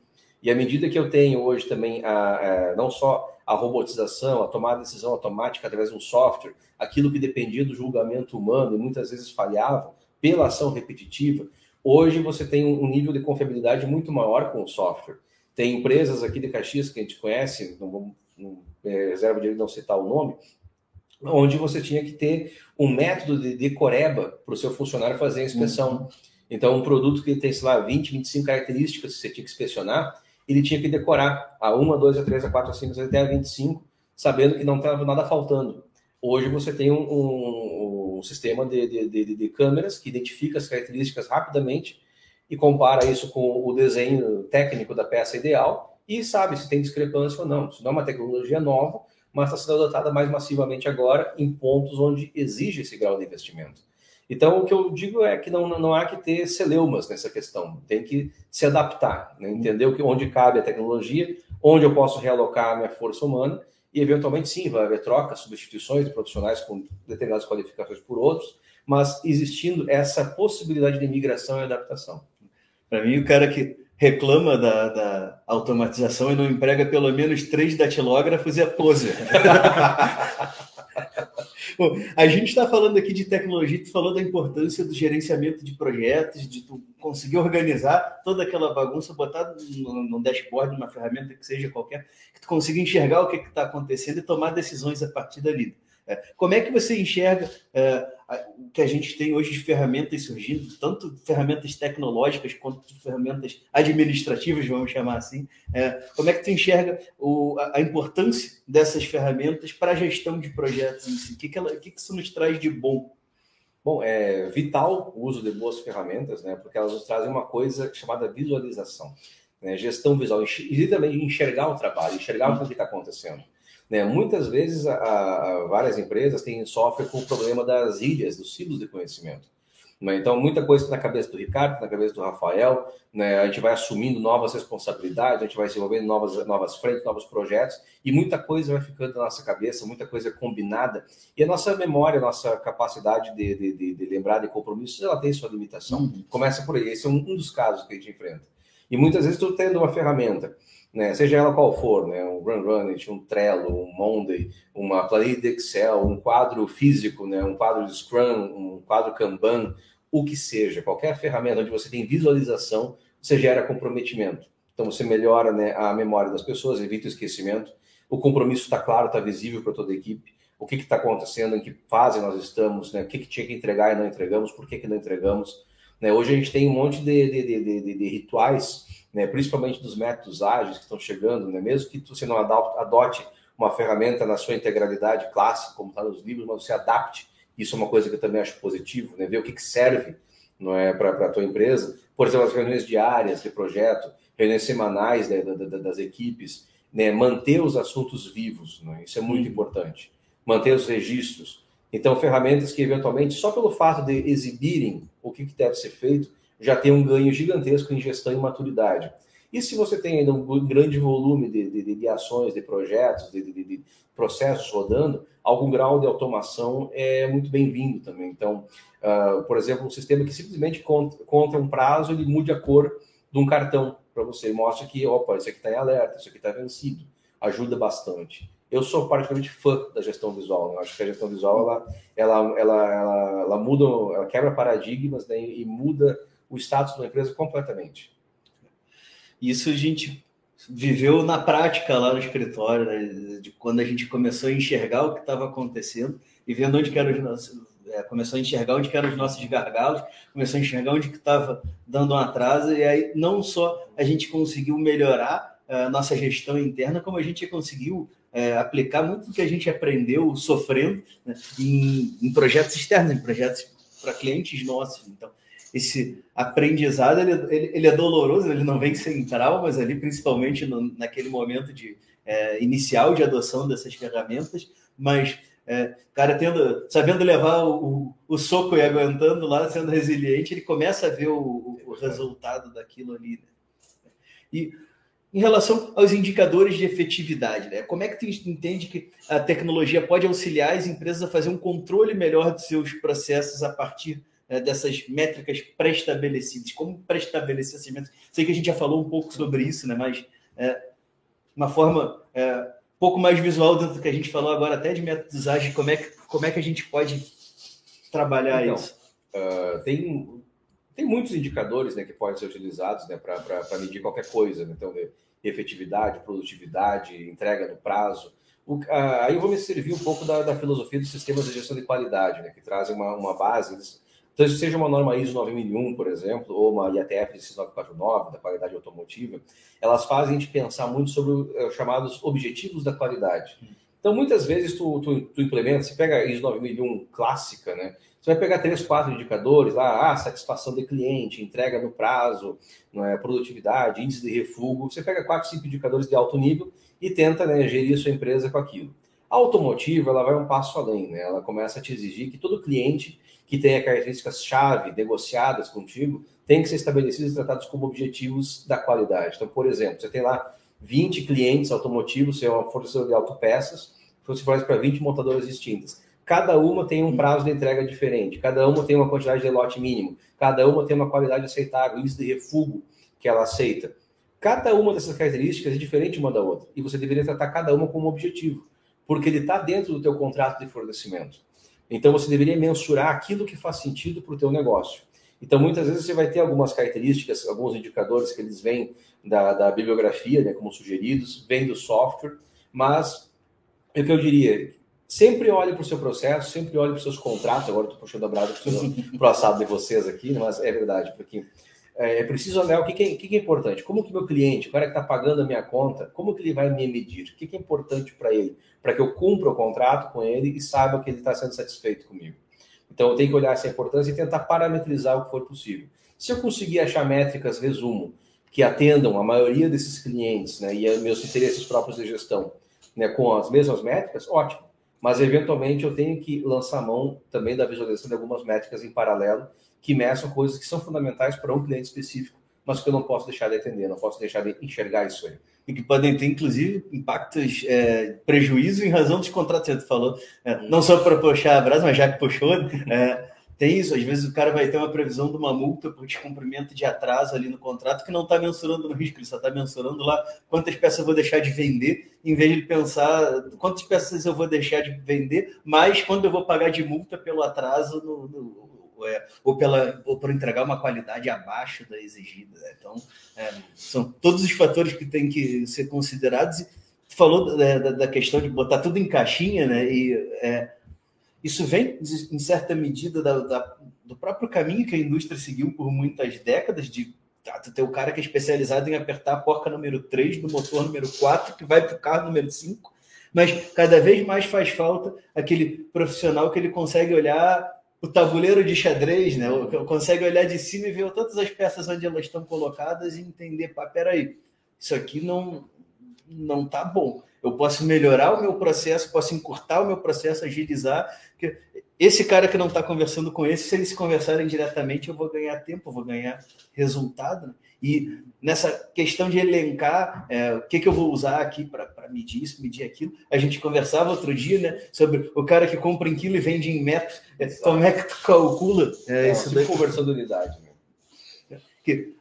S2: E à medida que eu tenho hoje também a, a, não só a robotização, a tomada de decisão automática através de um software, aquilo que dependia do julgamento humano e muitas vezes falhava pela ação repetitiva, Hoje você tem um nível de confiabilidade muito maior com o software. Tem empresas aqui de Caxias que a gente conhece, não vamos é, reserva de não citar o nome, onde você tinha que ter um método de decoreba para o seu funcionário fazer a inspeção. Uhum. Então, um produto que tem, sei lá, 20, 25 características que você tinha que inspecionar, ele tinha que decorar a 1, 2, a 3, a 4, a 5, até a 25, sabendo que não estava nada faltando. Hoje você tem um, um um sistema de, de, de, de, câmeras que identifica as características rapidamente e compara isso com o desenho técnico da peça ideal e sabe se tem discrepância ou não. Isso não é uma tecnologia nova, mas está sendo adotada mais massivamente agora em pontos onde exige esse grau de investimento. Então, o que eu digo é que não, não há que ter celeumas nessa questão, tem que se adaptar, né? entender que, onde cabe a tecnologia, onde eu posso realocar a minha força humana e eventualmente sim, vai haver trocas, substituições de profissionais com determinadas qualificações por outros, mas existindo essa possibilidade de migração e adaptação.
S1: Para mim, o cara que reclama da, da, automatização e não emprega pelo menos três datilógrafos é poser. Bom, a gente está falando aqui de tecnologia, tu falou da importância do gerenciamento de projetos, de tu conseguir organizar toda aquela bagunça, botar no, dashboard, numa ferramenta que seja qualquer, que tu consiga enxergar o que está acontecendo e tomar decisões a partir dali. É, como é que você enxerga é, o que a gente tem hoje de ferramentas surgindo, tanto ferramentas tecnológicas quanto ferramentas administrativas, vamos chamar assim? É, como é que tu enxerga o, a, a, importância dessas ferramentas para a gestão de projetos em si? O que, que, ela, o que, que isso nos traz de bom?
S2: Bom, é vital o uso de boas ferramentas, né? Porque elas nos trazem uma coisa chamada visualização, né? gestão visual, e também enxergar o trabalho, enxergar o que está acontecendo. Né? Muitas vezes, a, a, várias empresas têm, sofrem com o problema das ilhas, dos silos de conhecimento. Né? Então, muita coisa está na cabeça do Ricardo, na cabeça do Rafael, né? a gente vai assumindo novas responsabilidades, a gente vai desenvolvendo novas, novas frentes, novos projetos, e muita coisa vai ficando na nossa cabeça, muita coisa combinada, e a nossa memória, a nossa capacidade de, de, de, de lembrar de compromissos, ela tem sua limitação. Uhum. Começa por aí, esse é um, um dos casos que a gente enfrenta. E muitas vezes estou tendo uma ferramenta né, seja ela qual for, né, um Run Runit, um Trello, um Monday, uma planilha de Excel, um quadro físico, né, um quadro de Scrum, um quadro Kanban, o que seja, qualquer ferramenta onde você tem visualização, você gera comprometimento. Então você melhora né, a memória das pessoas, evita o esquecimento, o compromisso está claro, está visível para toda a equipe, o que está acontecendo, em que fase nós estamos, né, o que, que tinha que entregar e não entregamos, por que, que não entregamos. Né? Hoje a gente tem um monte de, de, de, de, de rituais né, principalmente dos métodos ágeis que estão chegando, né, mesmo que você não adote uma ferramenta na sua integralidade clássica, como está nos livros, mas você adapte. Isso é uma coisa que eu também acho positivo, né, ver o que, que serve não é, para a tua empresa. Por exemplo, as reuniões diárias de projeto, reuniões semanais né, das equipes, né, manter os assuntos vivos, né, isso é muito importante. Manter os registros. Então, ferramentas que, eventualmente, só pelo fato de exibirem o que, que deve ser feito, já tem um ganho gigantesco em gestão e maturidade. E se você tem ainda um grande volume de, de, de ações, de projetos, de, de, processos rodando, algum grau de automação é muito bem-vindo também. Então, uh, por exemplo, um sistema que simplesmente conta, conta um prazo, ele mude a cor de um cartão para você, mostra que, opa, isso aqui está em alerta, isso aqui está vencido, ajuda bastante. Eu sou particularmente fã da gestão visual. Né? Eu acho que a gestão visual ela, ela, ela, ela, ela muda, ela quebra paradigmas né? e muda o status da empresa completamente.
S1: Isso a gente viveu na prática lá no escritório, né? de quando a gente começou a enxergar o que estava acontecendo e vendo onde que eram os nossos, é, começou a enxergar onde eram os nossos gargalos, começou a enxergar onde que estava dando um atraso, e aí não só a gente conseguiu melhorar é, a nossa gestão interna, como a gente conseguiu é, aplicar muito do que a gente aprendeu sofrendo né, em, em, projetos externos, em projetos para clientes nossos. Então, esse aprendizado ele, ele, ele, é doloroso, ele não vem sem traumas ali, principalmente no, naquele momento de é, inicial de adoção dessas ferramentas, mas é, cara tendo, sabendo levar o, o, soco e aguentando lá, sendo resiliente, ele começa a ver o, o resultado daquilo ali. Né? E em relação aos indicadores de efetividade, né? Como é que tu entende que a tecnologia pode auxiliar as empresas a fazer um controle melhor dos seus processos a partir é, dessas métricas pré-estabelecidas? Como pré-estabelecer essas métricas? Sei que a gente já falou um pouco sobre isso, né? Mas é, uma forma é, um pouco mais visual do que a gente falou agora, até de métodos ágeis, como é que, como é que a gente pode trabalhar então, isso?
S2: Uh, tem tem muitos indicadores né, que podem ser utilizados né, para medir qualquer coisa. Né? Então, efetividade, produtividade, entrega no prazo. O, aí eu vou me servir um pouco da, da, filosofia dos sistemas de gestão de qualidade, né, que trazem uma, uma base, então, seja uma norma ISO 9001, por exemplo, ou uma IATF 6949, da qualidade automotiva, elas fazem a gente pensar muito sobre os chamados objetivos da qualidade. Então, muitas vezes, tu, tu, tu implementa, você pega a ISO 9001 clássica, né? Você vai pegar três, quatro indicadores lá, ah, satisfação do cliente, entrega no prazo, não é, produtividade, índice de refúgio. Você pega quatro, cinco indicadores de alto nível e tenta né, gerir a sua empresa com aquilo. A automotiva ela vai um passo além, né? Ela começa a te exigir que todo cliente que tenha características-chave negociadas contigo tem que ser estabelecidos e tratados como objetivos da qualidade. Então, por exemplo, você tem lá 20 clientes automotivos, você é uma fornecedora de autopeças, você faz para 20 montadoras distintas. Cada uma tem um prazo de entrega diferente, cada uma tem uma quantidade de lote mínimo, cada uma tem uma qualidade aceitável, índice de refúgio que ela aceita. Cada uma dessas características é diferente uma da outra e você deveria tratar cada uma como objetivo, porque ele está dentro do teu contrato de fornecimento. Então você deveria mensurar aquilo que faz sentido para o teu negócio. Então muitas vezes você vai ter algumas características, alguns indicadores que eles vêm da, da bibliografia, né, como sugeridos, vêm do software, mas é o que eu diria, sempre olhe para o seu processo, sempre olhe para os seus contratos. Agora estou puxando a brasa para o assado de vocês aqui, mas é verdade, porque é, é preciso olhar o que, que, é, que, que é importante. Como que meu cliente, o cara que está pagando a minha conta, como que ele vai me medir? O que, que é importante para ele? Para que eu cumpra o contrato com ele e saiba que ele está sendo satisfeito comigo. Então eu tenho que olhar essa importância e tentar parametrizar o que for possível. Se eu conseguir achar métricas, resumo, que atendam a maioria desses clientes né, e meus interesses próprios de gestão né, com as mesmas métricas, ótimo. Mas eventualmente eu tenho que lançar mão também da visualização de algumas métricas em paralelo que meçam coisas que são fundamentais para um cliente específico, mas que eu não posso deixar de atender, não posso deixar de enxergar isso aí.
S1: E que podem ter, inclusive, impactos, é, prejuízo em razão dos contratos. Você falou, é, não só para puxar a brasa, mas já que puxou, é, tem isso. Às vezes o cara vai ter uma previsão de uma multa por descumprimento de atraso ali no contrato que não está mensurando no risco, ele só está mensurando lá quantas peças eu vou deixar de vender, em vez de pensar quantas peças eu vou deixar de vender, mais quando eu vou pagar de multa pelo atraso no, no é, ou, pela, ou por entregar uma qualidade abaixo da exigida. Né? Então, é, são todos os fatores que têm que ser considerados. E falou da, da, da, questão de botar tudo em caixinha, né? E é, isso vem, em certa medida, da, da, do próprio caminho que a indústria seguiu por muitas décadas, de tá, ter o cara que é especializado em apertar a porca número 3 do motor número 4, que vai para o carro número 5, mas cada vez mais faz falta aquele profissional que ele consegue olhar o tabuleiro de xadrez, né? Consegue olhar de cima e ver todas as peças onde elas estão colocadas e entender, pá, peraí, isso aqui não não tá bom. Eu posso melhorar o meu processo, posso encurtar o meu processo, agilizar. Esse cara que não está conversando com esse, se eles conversarem diretamente, eu vou ganhar tempo, eu vou ganhar resultado. Né? E nessa questão de elencar é, o que, que eu vou usar aqui para medir isso, medir aquilo, a gente conversava outro dia né, sobre o cara que compra em quilo e vende em metro. É, como é que tu calcula
S2: é, isso daí? Conversão de unidade.
S1: Né? Que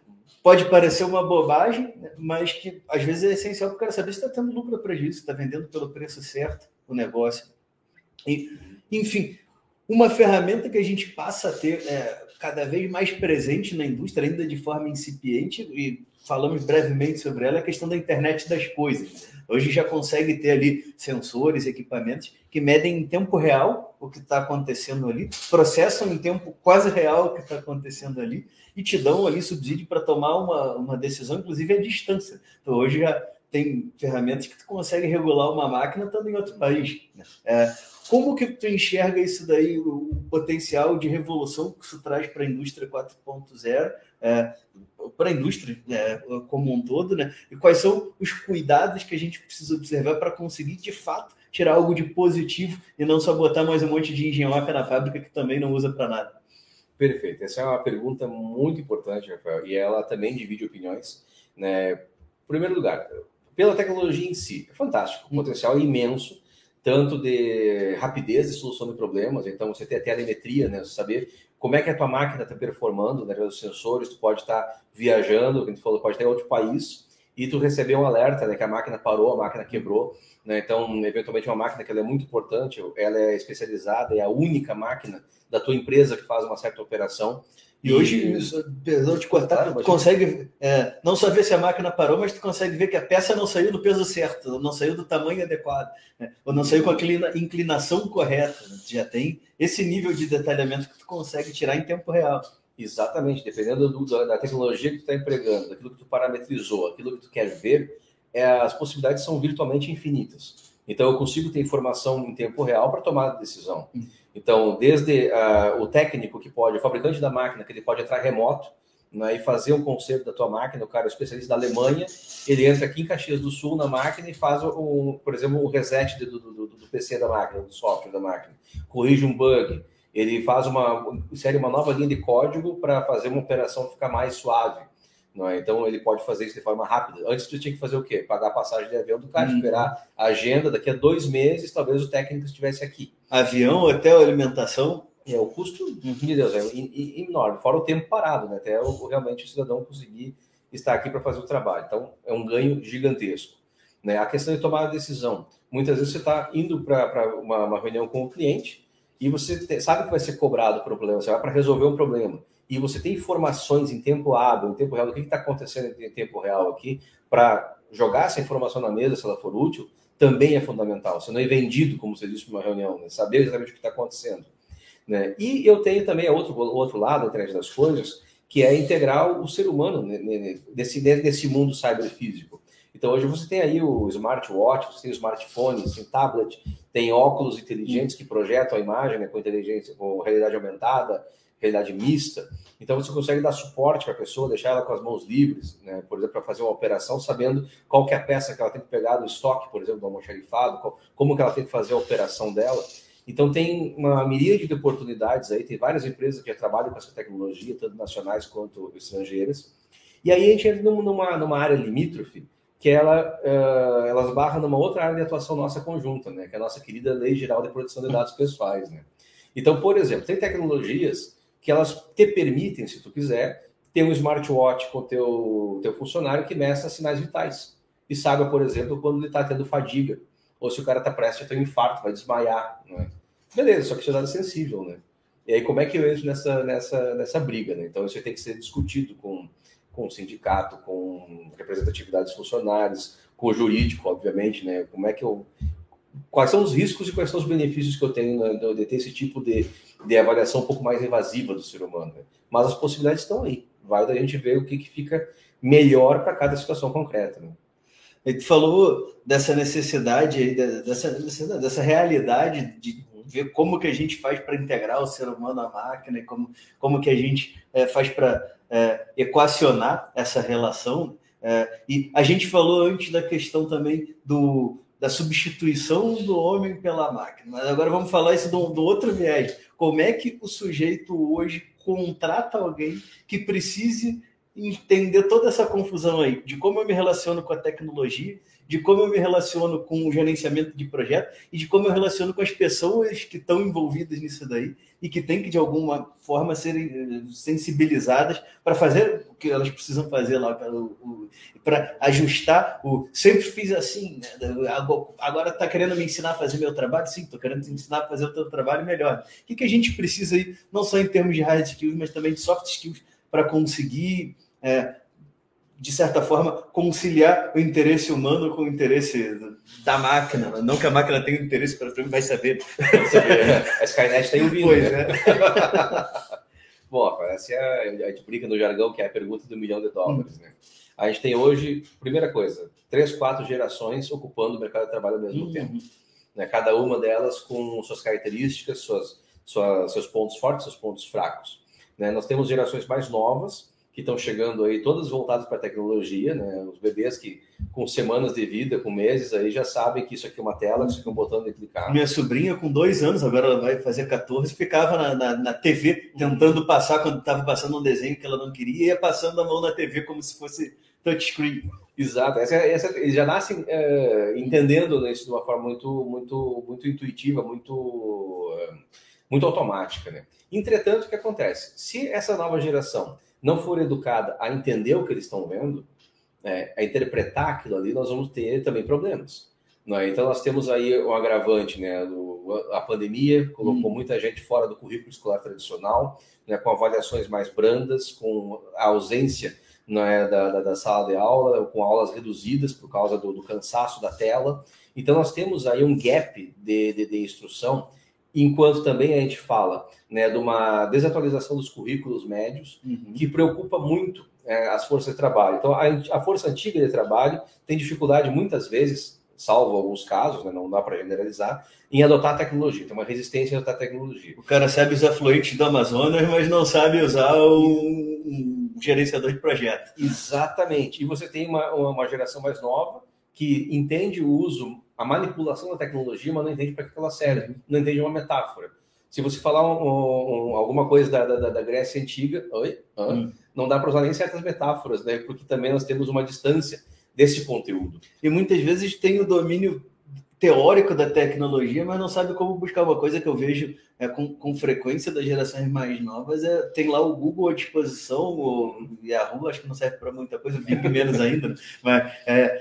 S1: pode parecer uma bobagem, né, mas que às vezes é essencial para o cara saber se está tendo lucro ou prejuízo, se está vendendo pelo preço certo o negócio. E, enfim, uma ferramenta que a gente passa a ter é, cada vez mais presente na indústria, ainda de forma incipiente, e falamos brevemente sobre ela, é a questão da internet das coisas. Hoje já consegue ter ali sensores, equipamentos que medem em tempo real o que está acontecendo ali, processam em tempo quase real o que está acontecendo ali e te dão ali subsídio para tomar uma, uma decisão, inclusive à distância. Então hoje já tem ferramentas que tu consegue regular uma máquina estando em outro país. É, como que tu enxerga isso daí, o potencial de revolução que isso traz para a indústria 4.0? É, para a indústria é, como um todo, né? E quais são os cuidados que a gente precisa observar para conseguir, de fato, tirar algo de positivo e não só botar mais um monte de engenhoca na fábrica que também não usa para nada?
S2: Perfeito. Essa é uma pergunta muito importante, Rafael, e ela também divide opiniões. Né? Em primeiro lugar, pela tecnologia em si, é fantástico, o potencial é imenso, tanto de rapidez de solução de problemas, então você tem a telemetria, né? saber como é que a tua máquina está performando, né? Os sensores, tu pode estar tá viajando, como tu falou, pode estar em outro país e tu receber um alerta, né? Que a máquina parou, a máquina quebrou, né? Então, eventualmente, uma máquina que é muito importante, ela é especializada, é a única máquina da tua empresa que faz uma certa operação.
S1: E hoje, perdão de cortar, claro, tu consegue é, não só ver se a máquina parou, mas tu consegue ver que a peça não saiu do peso certo, não saiu do tamanho adequado, né? ou não saiu com a inclinação correta. Né? Já tem esse nível de detalhamento que tu consegue tirar em tempo real.
S2: Exatamente, dependendo do, da tecnologia que tu está empregando, daquilo que tu parametrizou, aquilo que tu quer ver, é, as possibilidades são virtualmente infinitas. Então, eu consigo ter informação em tempo real para tomar decisão. Hum. Então, desde uh, o técnico que pode, o fabricante da máquina, que ele pode entrar remoto né, e fazer um conserto da tua máquina, o cara é especialista da Alemanha, ele entra aqui em Caxias do Sul na máquina e faz, por exemplo, o um reset do, do, do, do, PC da máquina, do software da máquina, corrige um bug, ele faz uma, insere uma nova linha de código para fazer uma operação ficar mais suave. Não é? Então ele pode fazer isso de forma rápida. Antes tu tinha que fazer o quê? Pagar a passagem de avião do cara, uhum. esperar a agenda, daqui a dois meses, talvez o técnico estivesse aqui.
S1: Avião, hotel, alimentação.
S2: É, o custo, uhum. meu Deus, é enorme, fora o tempo parado, né? Até o, realmente o cidadão conseguir estar aqui para fazer o trabalho. Então, é um ganho gigantesco. Né? A questão de tomar a decisão. Muitas vezes você está indo para uma, uma reunião com o cliente e você te, sabe que vai ser cobrado por um problema, você vai para resolver um problema e você tem informações em tempo hábil, em tempo real, do que está acontecendo em tempo real aqui, para jogar essa informação na mesa, se ela for útil, também é fundamental. Você não é vendido, como você disse, para uma reunião, né? saber exatamente o que está acontecendo. Né? E eu tenho também outro, outro lado, atrás das coisas, que é integrar o ser humano nesse, nesse mundo cyberfísico. Então, hoje você tem aí o smartwatch, você tem o smartphone, tem tablet, tem óculos inteligentes que projetam a imagem né, com inteligência, com realidade aumentada, realidade mista. Então você consegue dar suporte para a pessoa, deixar ela com as mãos livres, né? por exemplo, para fazer uma operação, sabendo qual que é a peça que ela tem que pegar do estoque, por exemplo, do almoxarifado, qual, como que ela tem que fazer a operação dela. Então tem uma miríade de oportunidades aí, tem várias empresas que já trabalham com essa tecnologia, tanto nacionais quanto estrangeiras. E aí a gente entra numa, numa área limítrofe, que ela, uh, elas barram numa outra área de atuação nossa conjunta, né? que é a nossa querida Lei Geral de Proteção de Dados Pessoais. Né? Então, por exemplo, tem tecnologias que elas te permitem, se tu quiser, ter um smartwatch com o teu, teu funcionário que meça sinais vitais. E saiba, por exemplo, quando ele está tendo fadiga, ou se o cara está prestes a ter um infarto, vai desmaiar. Né? Beleza, só que isso é dado sensível, né? E aí, como é que eu entro nessa, nessa, nessa briga? Né? Então, isso tem que ser discutido com, com o sindicato, com representatividade dos funcionários, com o jurídico, obviamente, né? Como é que eu. Quais são os riscos e quais são os benefícios que eu tenho né, de ter esse tipo de, de avaliação um pouco mais invasiva do ser humano. Né? Mas as possibilidades estão aí. Vai da gente ver o que, que fica melhor para cada situação concreta. Né?
S1: E tu falou dessa necessidade, dessa, dessa realidade de ver como que a gente faz para integrar o ser humano à máquina, como, como que a gente é, faz para é, equacionar essa relação. É, e a gente falou antes da questão também do, da substituição do homem pela máquina. Mas agora vamos falar isso do, do outro viés. Como é que o sujeito hoje contrata alguém que precise entender toda essa confusão aí, de como eu me relaciono com a tecnologia, de como eu me relaciono com o gerenciamento de projeto e de como eu relaciono com as pessoas que estão envolvidas nisso daí e que têm que, de alguma forma, serem eh, sensibilizadas para fazer o que elas precisam fazer lá, para ajustar o. Sempre fiz assim, né? agora está querendo me ensinar a fazer meu trabalho? Sim, estou querendo te ensinar a fazer o teu trabalho melhor. O que, que a gente precisa aí, não só em termos de hard skills, mas também de soft skills, para conseguir. É, de certa forma, conciliar o interesse humano com o interesse da máquina. Não que a máquina tenha interesse para mim, vai saber.
S2: a Skynet tem ouvido. Pois né? é. Bom, essa é a, a gente brinca no jargão que é a pergunta do milhão de dólares. Hum. Né? A gente tem hoje, primeira coisa, três, quatro gerações ocupando o mercado de trabalho ao mesmo hum. tempo. Né? Cada uma delas com suas características, suas, suas, seus pontos fortes, seus pontos fracos. Né? Nós temos gerações mais novas, que estão chegando aí, todas voltadas para a tecnologia, né? Os bebês que com semanas de vida, com meses aí, já sabem que isso aqui é uma tela, que isso aqui é um botão de clicar.
S1: Minha sobrinha, com dois anos, agora ela vai fazer 14, ficava na, na, na TV tentando passar, quando estava passando um desenho que ela não queria, ia passando a mão na TV como se fosse touchscreen.
S2: Exato, essa, essa, eles já nascem é, entendendo isso de uma forma muito, muito, muito intuitiva, muito, é, muito automática. Né? Entretanto, o que acontece? Se essa nova geração não for educada a entender o que eles estão vendo, é, a interpretar aquilo ali, nós vamos ter também problemas. É? Então, nós temos aí um agravante, né? Do, a pandemia colocou hum. muita gente fora do currículo escolar tradicional, né? com avaliações mais brandas, com a ausência né? da, da, da, sala de aula, com aulas reduzidas por causa do, do, cansaço da tela. Então, nós temos aí um gap de, de, de instrução enquanto também a gente fala né, de uma desatualização dos currículos médios, uhum. que preocupa muito é, as forças de trabalho. Então, a, a, força antiga de trabalho tem dificuldade, muitas vezes, salvo alguns casos, né, não dá para generalizar, em adotar a tecnologia. Tem uma resistência em adotar a tecnologia.
S1: O cara sabe usar fluentes do Amazonas, mas não sabe usar um, um gerenciador de projeto.
S2: Exatamente. E você tem uma, uma geração mais nova que entende o uso a manipulação da tecnologia, mas não entende para que ela serve, não entende uma metáfora. Se você falar um, um, alguma coisa da, da, da, Grécia Antiga, oi, hum. não dá para usar nem certas metáforas, né? porque também nós temos uma distância desse conteúdo.
S1: E muitas vezes tem o domínio teórico da tecnologia, mas não sabe como buscar uma coisa que eu vejo é, com, com frequência das gerações mais novas. É, tem lá o Google à disposição, o Yahoo, acho que não serve para muita coisa, bem menos ainda, mas é,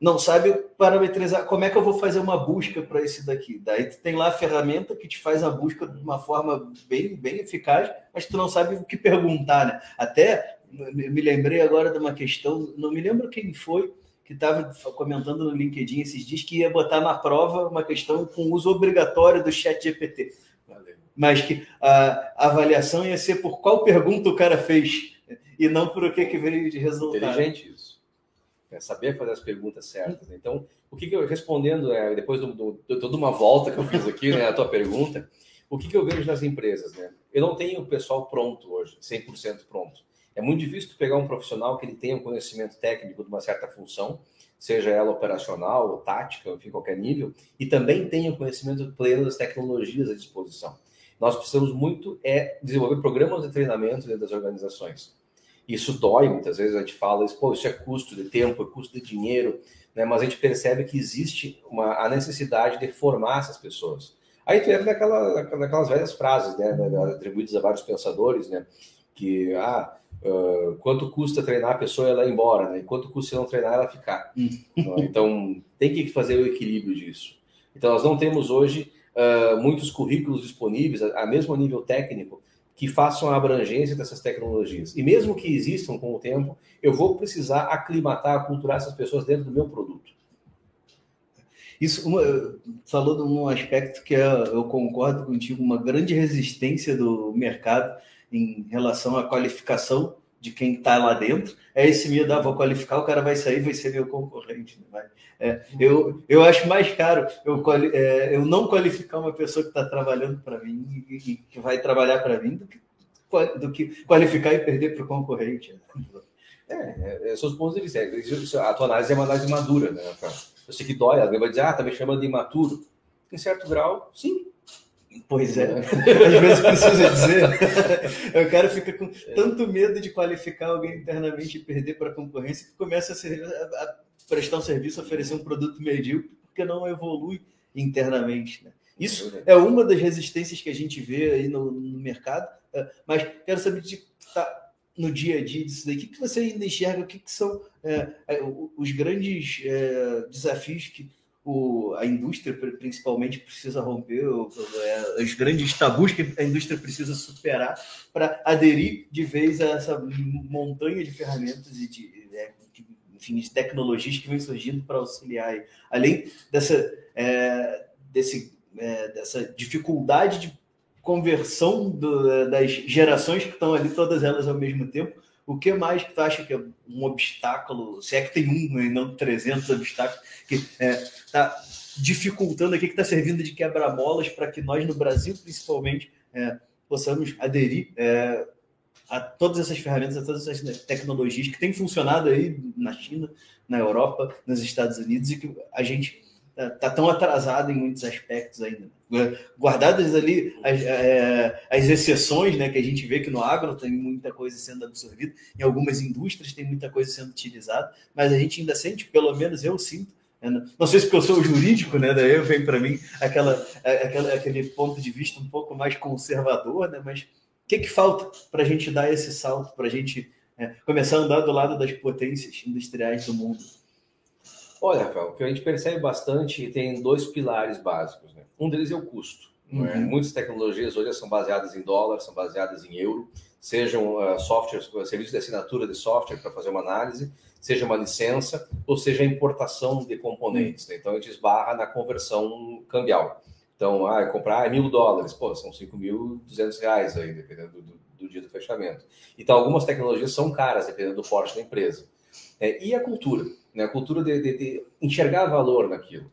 S1: não sabe parametrizar como é que eu vou fazer uma busca para esse daqui. Daí tu tem lá a ferramenta que te faz a busca de uma forma bem, bem eficaz, mas tu não sabe o que perguntar, né? Até me lembrei agora de uma questão, não me lembro quem foi que estava comentando no LinkedIn esses dias que ia botar na prova uma questão com uso obrigatório do chat GPT. Mas que a avaliação ia ser por qual pergunta o cara fez e não por o que, que veio de resultado.
S2: Inteligente isso é saber fazer as perguntas certas. Né? Então, o que, que eu respondendo, é, depois de toda uma volta que eu fiz aqui, né, a tua pergunta, o que, que eu vejo nas empresas? Né? Eu não tenho o pessoal pronto hoje, 100% pronto. É muito difícil pegar um profissional que ele tenha um conhecimento técnico de uma certa função, seja ela operacional ou tática, enfim, qualquer nível, e também tenha o conhecimento pleno das tecnologias à disposição. Nós precisamos muito é desenvolver programas de treinamento dentro das organizações isso dói, muitas vezes a gente fala, isso, Pô, isso é custo de tempo, é custo de dinheiro, né? mas a gente percebe que existe uma, a necessidade de formar essas pessoas. Aí tu entra naquela, naquelas velhas frases, né, atribuídas a vários pensadores, né, que, ah, uh, quanto custa treinar a pessoa ela ir embora, né, e quanto custa não treinar ela ficar. Hum. então, tem que fazer o equilíbrio disso. Então, nós não temos hoje uh, muitos currículos disponíveis, a, a mesmo nível técnico, que façam a abrangência dessas tecnologias. E mesmo que existam com o tempo, eu vou precisar aclimatar, aculturar essas pessoas dentro do meu produto.
S1: Isso uma, falou de um aspecto que eu concordo contigo, uma grande resistência do mercado em relação à qualificação de quem está lá dentro. É esse medo, ah, vou qualificar, o cara vai sair, vai ser meu concorrente. Né? É, eu, eu acho mais caro eu, é, eu não qualificar uma pessoa que está trabalhando para mim e, e, que vai trabalhar para mim do que, do que qualificar e perder para o concorrente.
S2: É, é, são os pontos de vista. A tua análise é uma análise madura, né? Eu sei que dói, alguém vai dizer, ah, tá me chamando de imaturo. Em certo grau, sim.
S1: Pois é, às vezes precisa dizer. o cara fica com tanto medo de qualificar alguém internamente e perder para a concorrência que começa a, ser, a, prestar um serviço, oferecer um produto medíocre, porque não evolui internamente. Né? Isso é uma das resistências que a gente vê aí no, no mercado, é, mas quero saber de tá, no dia a dia disso daí, o que, que você ainda enxerga, o que, que são é, é, os grandes é, desafios que o, a indústria principalmente precisa romper, é, os grandes tabus que a indústria precisa superar para aderir de vez a essa montanha de ferramentas e de, é, de, enfim, de tecnologias que vem surgindo para auxiliar. Além dessa, é, desse, é, dessa dificuldade de conversão do, das gerações que estão ali, todas elas ao mesmo tempo, o que mais que tu acha que é um obstáculo, se é que tem um e não 300 obstáculos, que está é, tá dificultando aqui, que está servindo de quebra-molas para que nós no Brasil, principalmente, é, possamos aderir é, a todas essas ferramentas, a todas essas tecnologias que têm funcionado aí na China, na Europa, nos Estados Unidos e que a gente tá tão atrasado em muitos aspectos ainda. Guardadas ali as, é, as, exceções, né, que a gente vê que no agro tem muita coisa sendo absorvida, em algumas indústrias tem muita coisa sendo utilizada, mas a gente ainda sente, pelo menos eu sinto, né, não sei se porque eu sou jurídico, né? Daí vem para mim aquela, aquela, aquele ponto de vista um pouco mais conservador, né? Mas o que, que falta para a gente dar esse salto, para a gente é, começar a andar do lado das potências industriais do mundo?
S2: Olha, Rafael, o que a gente percebe bastante tem dois pilares básicos. Né? Um deles é o custo. É? Uhum. É? Muitas tecnologias hoje são baseadas em dólar, são baseadas em euro, sejam uh, softwares, serviços de assinatura de software para fazer uma análise, seja uma licença, ou seja a importação de componentes. Né? Então a gente esbarra na conversão cambial. Então, ah, comprar mil dólares, pô, são 5.200 reais aí, dependendo do, do, dia do fechamento. Então, algumas tecnologias são caras, dependendo do porte da empresa. É, e a cultura? Né? a cultura de, de, de, enxergar valor naquilo.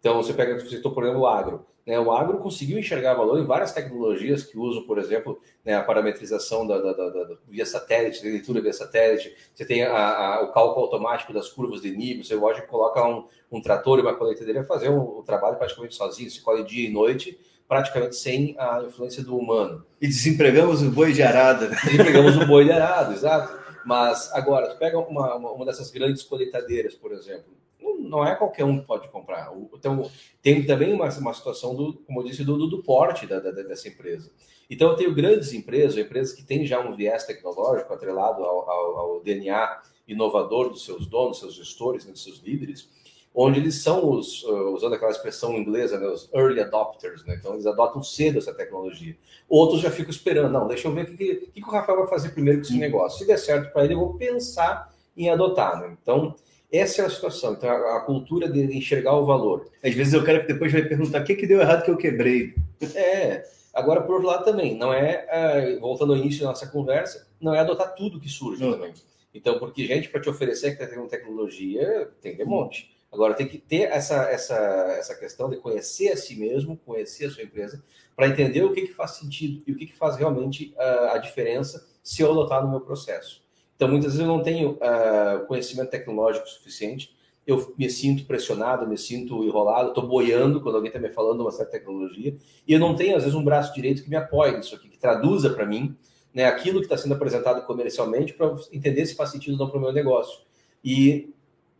S2: Então, você pega, você citou, por exemplo, o agro. Né? O agro conseguiu enxergar valor em várias tecnologias que usam, por exemplo, né, a parametrização da, da, da, da, via satélite, da leitura via satélite. Você tem a, a, o cálculo automático das curvas de nível. Você hoje coloca um, um trator e uma colheitadeira a fazer o, o trabalho praticamente sozinho. Se colhe dia e noite, praticamente sem a influência do humano.
S1: E desempregamos o boi de arada.
S2: Né? Desempregamos o boi de arada, exato. Mas agora, tu pega uma, uma, uma dessas grandes colheitadeiras, por exemplo, não, não, é qualquer um que pode comprar. Então, tem também uma, uma situação, do, como eu disse, do, do, do porte da, da, dessa empresa. Então, eu tenho grandes empresas, empresas que têm já um viés tecnológico atrelado ao, ao, ao DNA inovador dos seus donos, seus gestores, né, dos seus líderes, onde eles são os, uh, usando aquela expressão inglesa, né, os early adopters, né? Então eles adotam cedo essa tecnologia. Outros já ficam esperando, não, deixa eu ver o que, que, que o Rafael vai fazer primeiro com esse negócio. Se der certo para ele, eu vou pensar em adotar, né? Então, essa é a situação. Então, a, a, cultura de enxergar o valor.
S1: Às vezes eu quero que depois vai perguntar o que, que deu errado que eu quebrei.
S2: É. Agora, por outro lado, também, não é, é voltando ao início da nossa conversa, não é adotar tudo que surge não. também. Então, porque gente para te oferecer tecnologia tem de monte. Agora, tem que ter essa, essa, essa questão de conhecer a si mesmo, conhecer a sua empresa, para entender o que, que faz sentido e o que, que faz realmente uh, a diferença se eu adotar no meu processo. Então, muitas vezes eu não tenho uh, conhecimento tecnológico suficiente, eu me sinto pressionado, me sinto enrolado, estou boiando quando alguém está me falando uma certa tecnologia, e eu não tenho, às vezes, um braço direito que me apoie nisso aqui, que traduza para mim né, aquilo que está sendo apresentado comercialmente para entender se faz sentido ou não para o meu negócio. E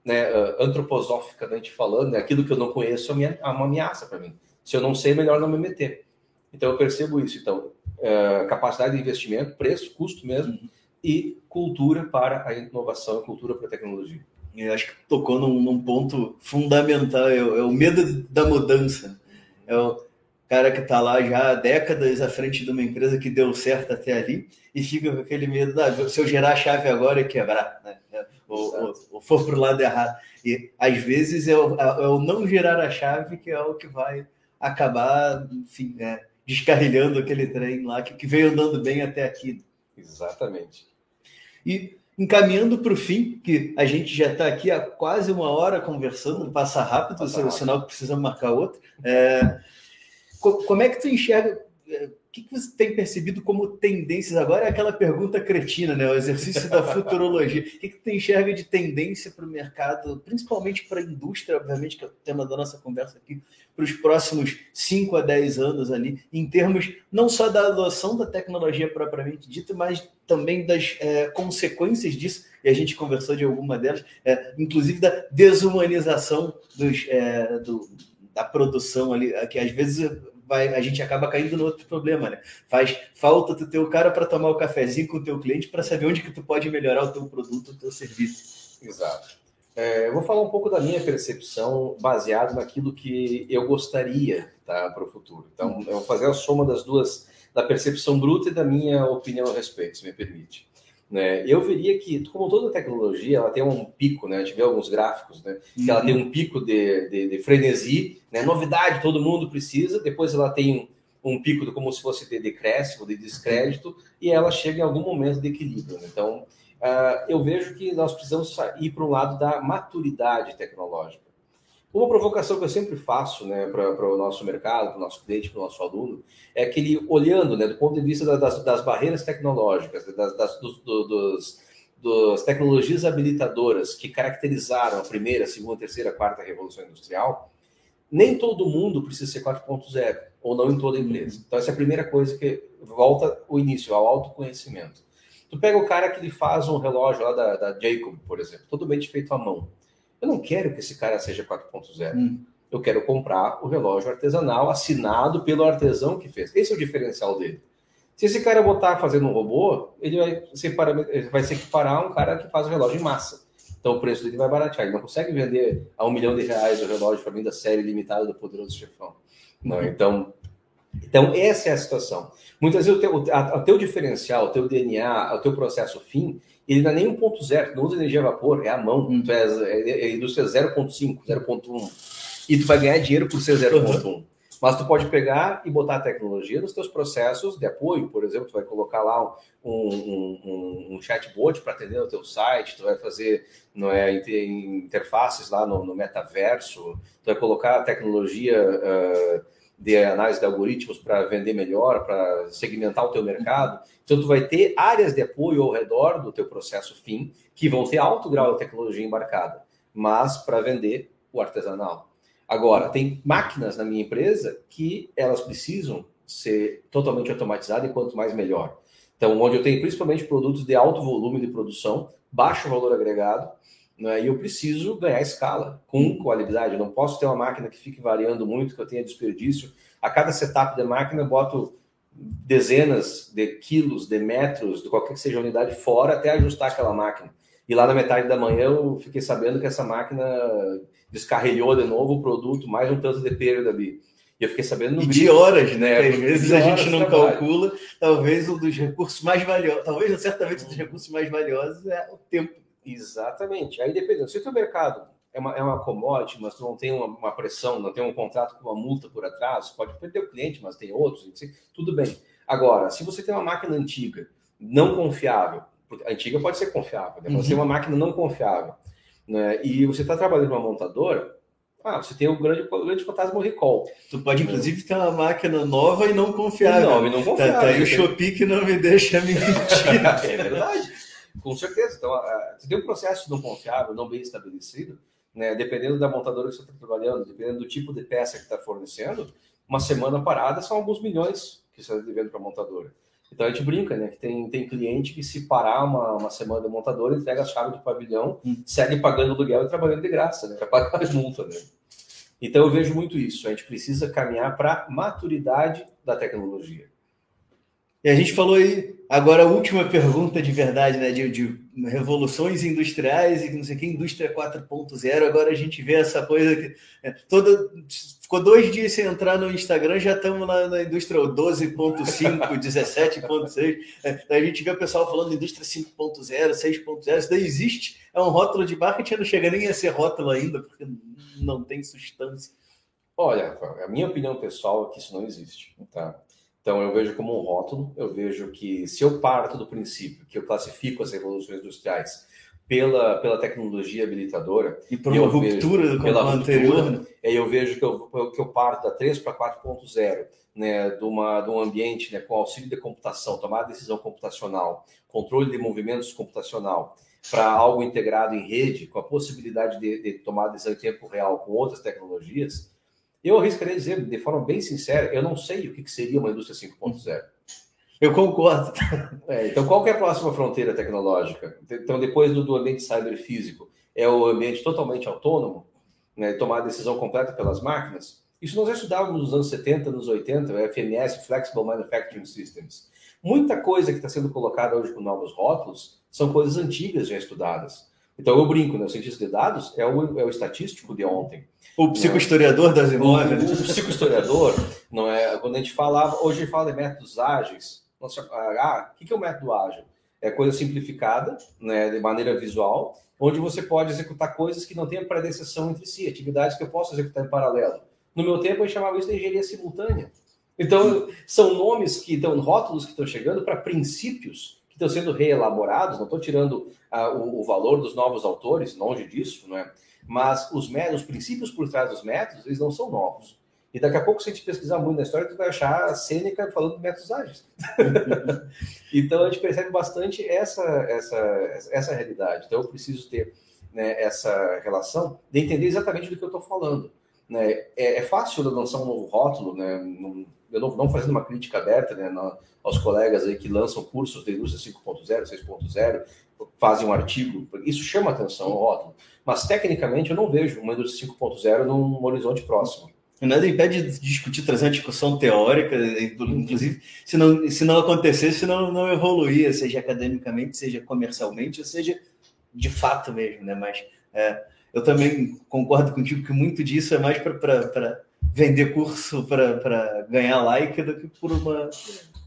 S2: né, antroposóficamente falando, né, aquilo que eu não conheço é uma ameaça para mim. Se eu não sei, é melhor não me meter. Então eu percebo isso. Então, uh, capacidade de investimento, preço, custo mesmo, uhum. e cultura para a inovação, cultura para a tecnologia.
S1: Eu acho que tocou num, num ponto fundamental, é, é, o medo da mudança. É o cara que está lá já há décadas à frente de uma empresa que deu certo até ali e fica com aquele medo, ah, se eu gerar a chave agora e quebrar. Né? Ou, ou, ou for para o lado errado. E às vezes é o, é o, não girar a chave que é o que vai acabar, enfim, né, descarrilhando aquele trem lá que, que veio andando bem até aqui.
S2: Exatamente.
S1: E encaminhando para o fim, que a gente já está aqui há quase uma hora conversando, passa rápido, passa rápido. sinal que precisamos marcar outro. É, como é que tu enxerga? Que, que você tem percebido como tendências? Agora é aquela pergunta cretina, né? O exercício da futurologia. O que, que tu enxerga de tendência para o mercado, principalmente para a indústria, obviamente, que é o tema da nossa conversa aqui, para os próximos 5 a 10 anos ali, em termos não só da adoção da tecnologia propriamente dita, mas também das é, consequências disso, e a gente conversou de alguma delas, é, inclusive da desumanização dos, é, do, da produção ali, que às vezes vai, a gente acaba caindo no outro problema, né? Faz falta tu ter o cara para tomar o cafezinho com o teu cliente para saber onde que tu pode melhorar o teu produto, o teu serviço.
S2: Exato. É, eu vou falar um pouco da minha percepção baseado naquilo que eu gostaria tá, para o futuro. Então, eu vou fazer a soma das duas, da percepção bruta e da minha opinião a respeito, se me permite. Né? Eu veria que, como toda tecnologia, ela tem um pico, né? A gente vê alguns gráficos, né? Que uhum. ela tem um pico de, de, de, frenesi, né? Novidade, todo mundo precisa. Depois ela tem um, um pico de, como se fosse de decréscimo, de descrédito, e ela chega em algum momento de equilíbrio. Né? Então, uh, eu vejo que nós precisamos ir para o lado da maturidade tecnológica. Uma provocação que eu sempre faço né, para o nosso mercado, para o nosso cliente, para o nosso aluno, é que ele, olhando né, do ponto de vista das, das barreiras tecnológicas, das, das dos, dos, das tecnologias habilitadoras que caracterizaram a primeira, segunda, terceira, quarta revolução industrial, nem todo mundo precisa ser 4.0, ou não em toda empresa. Então, essa é a primeira coisa que volta o início, ao autoconhecimento. Tu pega o cara que ele faz um relógio lá da, da Jacob, por exemplo, totalmente feito à mão. Eu não quero que esse cara seja 4.0. Hum. Eu quero comprar o relógio artesanal assinado pelo artesão que fez. Esse é o diferencial dele. Se esse cara botar fazendo um robô, ele vai ele vai se equiparar a um cara que faz o relógio em massa. Então o preço dele vai baratear. Ele não consegue vender a um milhão de reais o relógio para mim da série limitada do Poderoso Chefão. Não, então, então essa é a situação. Muitas vezes o teu, o teu diferencial, o teu DNA, o teu processo fim, ele não é nem 1.0, não usa energia a vapor, é a mão. Hum. É, é, é indústria 0.5, 0.1. E tu vai ganhar dinheiro por ser 0.1. Uhum. Mas tu pode pegar e botar a tecnologia nos teus processos de apoio. Por exemplo, tu vai colocar lá um, um, um, um chatbot para atender o teu site, tu vai fazer não é, interfaces lá no, no metaverso, tu vai colocar a tecnologia... Uh, de análise de algoritmos para vender melhor, para segmentar o teu mercado. Então, tu vai ter áreas de apoio ao redor do teu processo fim que vão ter alto grau de tecnologia embarcada, mas para vender o artesanal. Agora, tem máquinas na minha empresa que elas precisam ser totalmente automatizadas e quanto mais melhor. Então, onde eu tenho principalmente produtos de alto volume de produção, baixo valor agregado, né? E eu preciso ganhar escala com qualidade. Eu não posso ter uma máquina que fique variando muito, que eu tenha desperdício. A cada setup da máquina, eu boto dezenas de quilos, de metros, de qualquer que seja a unidade fora, até ajustar aquela máquina. E lá na metade da manhã eu fiquei sabendo que essa máquina descarrilhou de novo o produto, mais um tanto de perda ali. E eu fiquei sabendo no
S1: e de horas, né? Às vezes a gente não calcula. Talvez um dos recursos mais valiosos, talvez certamente um dos recursos mais valiosos é o tempo
S2: Exatamente. Aí dependendo, se o teu mercado é uma, é uma commodity, mas tu não tem uma, uma, pressão, não tem um contrato com uma multa por atrás, pode perder o cliente, mas tem outros, tudo bem. Agora, se você tem uma máquina antiga, não confiável, a antiga pode ser confiável, né? você uhum. tem uma máquina não confiável, né? e você está trabalhando numa montadora, ah, você tem o grande, o grande fantasma recall.
S1: Tu pode, inclusive, ter uma máquina nova e não confiável.
S2: Nova e não confiável. Tá, tá
S1: aí o Shopee que não me deixa mentir.
S2: é verdade. Com certeza. Então, se tem um processo não confiável, não bem estabelecido, né, dependendo da montadora que você está trabalhando, dependendo do tipo de peça que está fornecendo, uma semana parada são alguns milhões que você está devendo para a montadora. Então a gente brinca, né? Que tem, tem cliente que se parar uma, uma semana de montadora, entrega a chave do pavilhão, hum. segue pagando aluguel e trabalhando de graça, né? Para pagar a multa, né? Então eu vejo muito isso. A gente precisa caminhar para maturidade da tecnologia.
S1: E a gente falou aí, agora a última pergunta de verdade, né? De, de revoluções industriais e não sei o que, indústria 4.0. Agora a gente vê essa coisa que é, toda. Ficou dois dias sem entrar no Instagram, já estamos lá na indústria 12.5, 17.6. É, a gente vê o pessoal falando indústria 5.0, 6.0. Isso daí existe, é um rótulo de marketing, não chega nem a ser rótulo ainda, porque não tem substância.
S2: Olha, a minha opinião pessoal é que isso não existe. Tá? Então, eu vejo como um rótulo, eu vejo que se eu parto do princípio que eu classifico as revoluções industriais pela, pela tecnologia habilitadora.
S1: E por uma ruptura vejo, do pela anterior. Ruptura,
S2: né? aí eu vejo que eu, que eu parto da 3 para 4.0, né, de, uma, de um ambiente né, com auxílio de computação, tomada de decisão computacional, controle de movimentos computacional, para algo integrado em rede, com a possibilidade de, de tomar decisão em tempo real com outras tecnologias, eu arriscaria dizer, de forma bem sincera, eu não sei o que seria uma indústria 5.0.
S1: Eu concordo.
S2: É, então, qual é a próxima fronteira tecnológica? Então, depois do, do ambiente cyberfísico, é o ambiente totalmente autônomo, né, tomar a decisão completa pelas máquinas? Isso nós já estudávamos nos anos 70, nos 80, o FMS, Flexible Manufacturing Systems. Muita coisa que está sendo colocada hoje com novos rótulos são coisas antigas já estudadas. Então eu brinco, né? O cientista de dados é o, é o estatístico de ontem.
S1: O psicohistoriador das imóveis.
S2: O, o psicohistoriador, não é? Quando a gente falava, hoje a gente fala de métodos ágeis. Nossa, ah, o que é o método ágil? É coisa simplificada, né, de maneira visual, onde você pode executar coisas que não têm predecessão entre si, atividades que eu posso executar em paralelo. No meu tempo, a gente chamava isso de engenharia simultânea. Então, são nomes que estão, rótulos que estão chegando para princípios estão sendo reelaborados, não estou tirando ah, o, o, valor dos novos autores, longe disso, não é? mas os, métodos, os princípios por trás dos métodos, eles não são novos. E daqui a pouco, se a gente pesquisar muito na história, tu vai achar a Sêneca falando de métodos ágeis. então, a gente percebe bastante essa, essa, essa realidade. Então, eu preciso ter né, essa relação de entender exatamente do que eu estou falando. Né? É, é, fácil lançar um novo rótulo, né? Eu não, não fazendo uma crítica aberta né, aos colegas aí que lançam cursos de indústria 5.0, 6.0, fazem um artigo, isso chama atenção o rótulo. Mas tecnicamente eu não vejo uma indústria 5.0 num horizonte próximo.
S1: Nada impede de discutir, trazer uma discussão teórica, inclusive, se não, se não acontecesse, não, não evoluía, seja academicamente, seja comercialmente, ou seja de fato mesmo, né? Mas é, eu também concordo contigo que muito disso é mais para vender curso para ganhar like do que por uma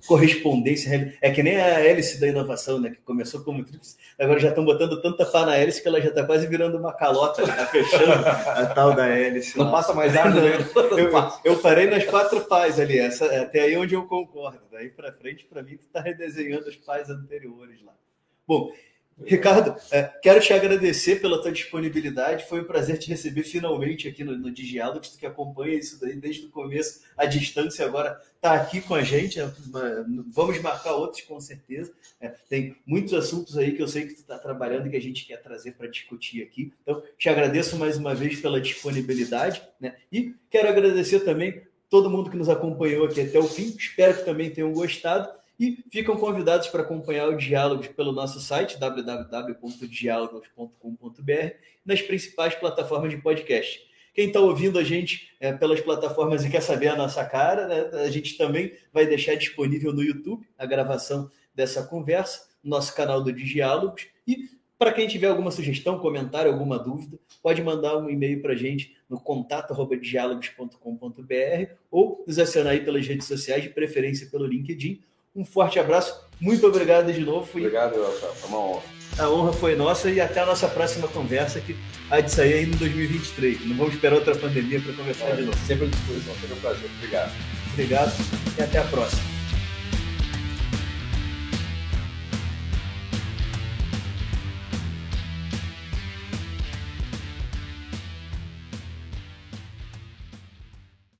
S1: correspondência. É que nem a hélice da inovação, né? Que começou como trips, agora já estão botando tanta pá na hélice que ela já está quase virando uma calota, tá fechando a tal da hélice.
S2: Não passa mais nada,
S1: né? eu, eu parei nas quatro pás ali, essa, até aí onde eu concordo. Daí para frente, para mim, tu está redesenhando os pás anteriores lá. Bom, Ricardo, é, quero te agradecer pela tua disponibilidade. Foi um prazer te receber finalmente aqui no, no Digiálogos, que acompanha isso daí desde o começo, à distância, agora está aqui com a gente. É, vamos marcar outros com certeza. É, tem muitos assuntos aí que eu sei que tu está trabalhando e que a gente quer trazer para discutir aqui. Então, te agradeço mais uma vez pela disponibilidade, né? E quero agradecer também todo mundo que nos acompanhou aqui até o fim. Espero que também tenham gostado. E ficam convidados para acompanhar o Diálogos pelo nosso site, www.diálogos.com.br, nas principais plataformas de podcast. Quem está ouvindo a gente é, pelas plataformas e quer saber a nossa cara, né, a gente também vai deixar disponível no YouTube a gravação dessa conversa, no nosso canal do Diálogos. E para quem tiver alguma sugestão, comentário, alguma dúvida, pode mandar um e-mail para a gente no contato.diálogos.com.br ou nos acionar aí pelas redes sociais, de preferência pelo LinkedIn um forte abraço. Muito obrigado de novo.
S2: Obrigado, Elsa. Foi uma honra.
S1: A honra foi nossa e até a nossa próxima conversa, que há de sair ainda em 2023. Não vamos esperar outra pandemia para conversar é, de novo.
S2: Sempre à disposição. Sempre um prazer. Obrigado.
S1: Obrigado e até a próxima.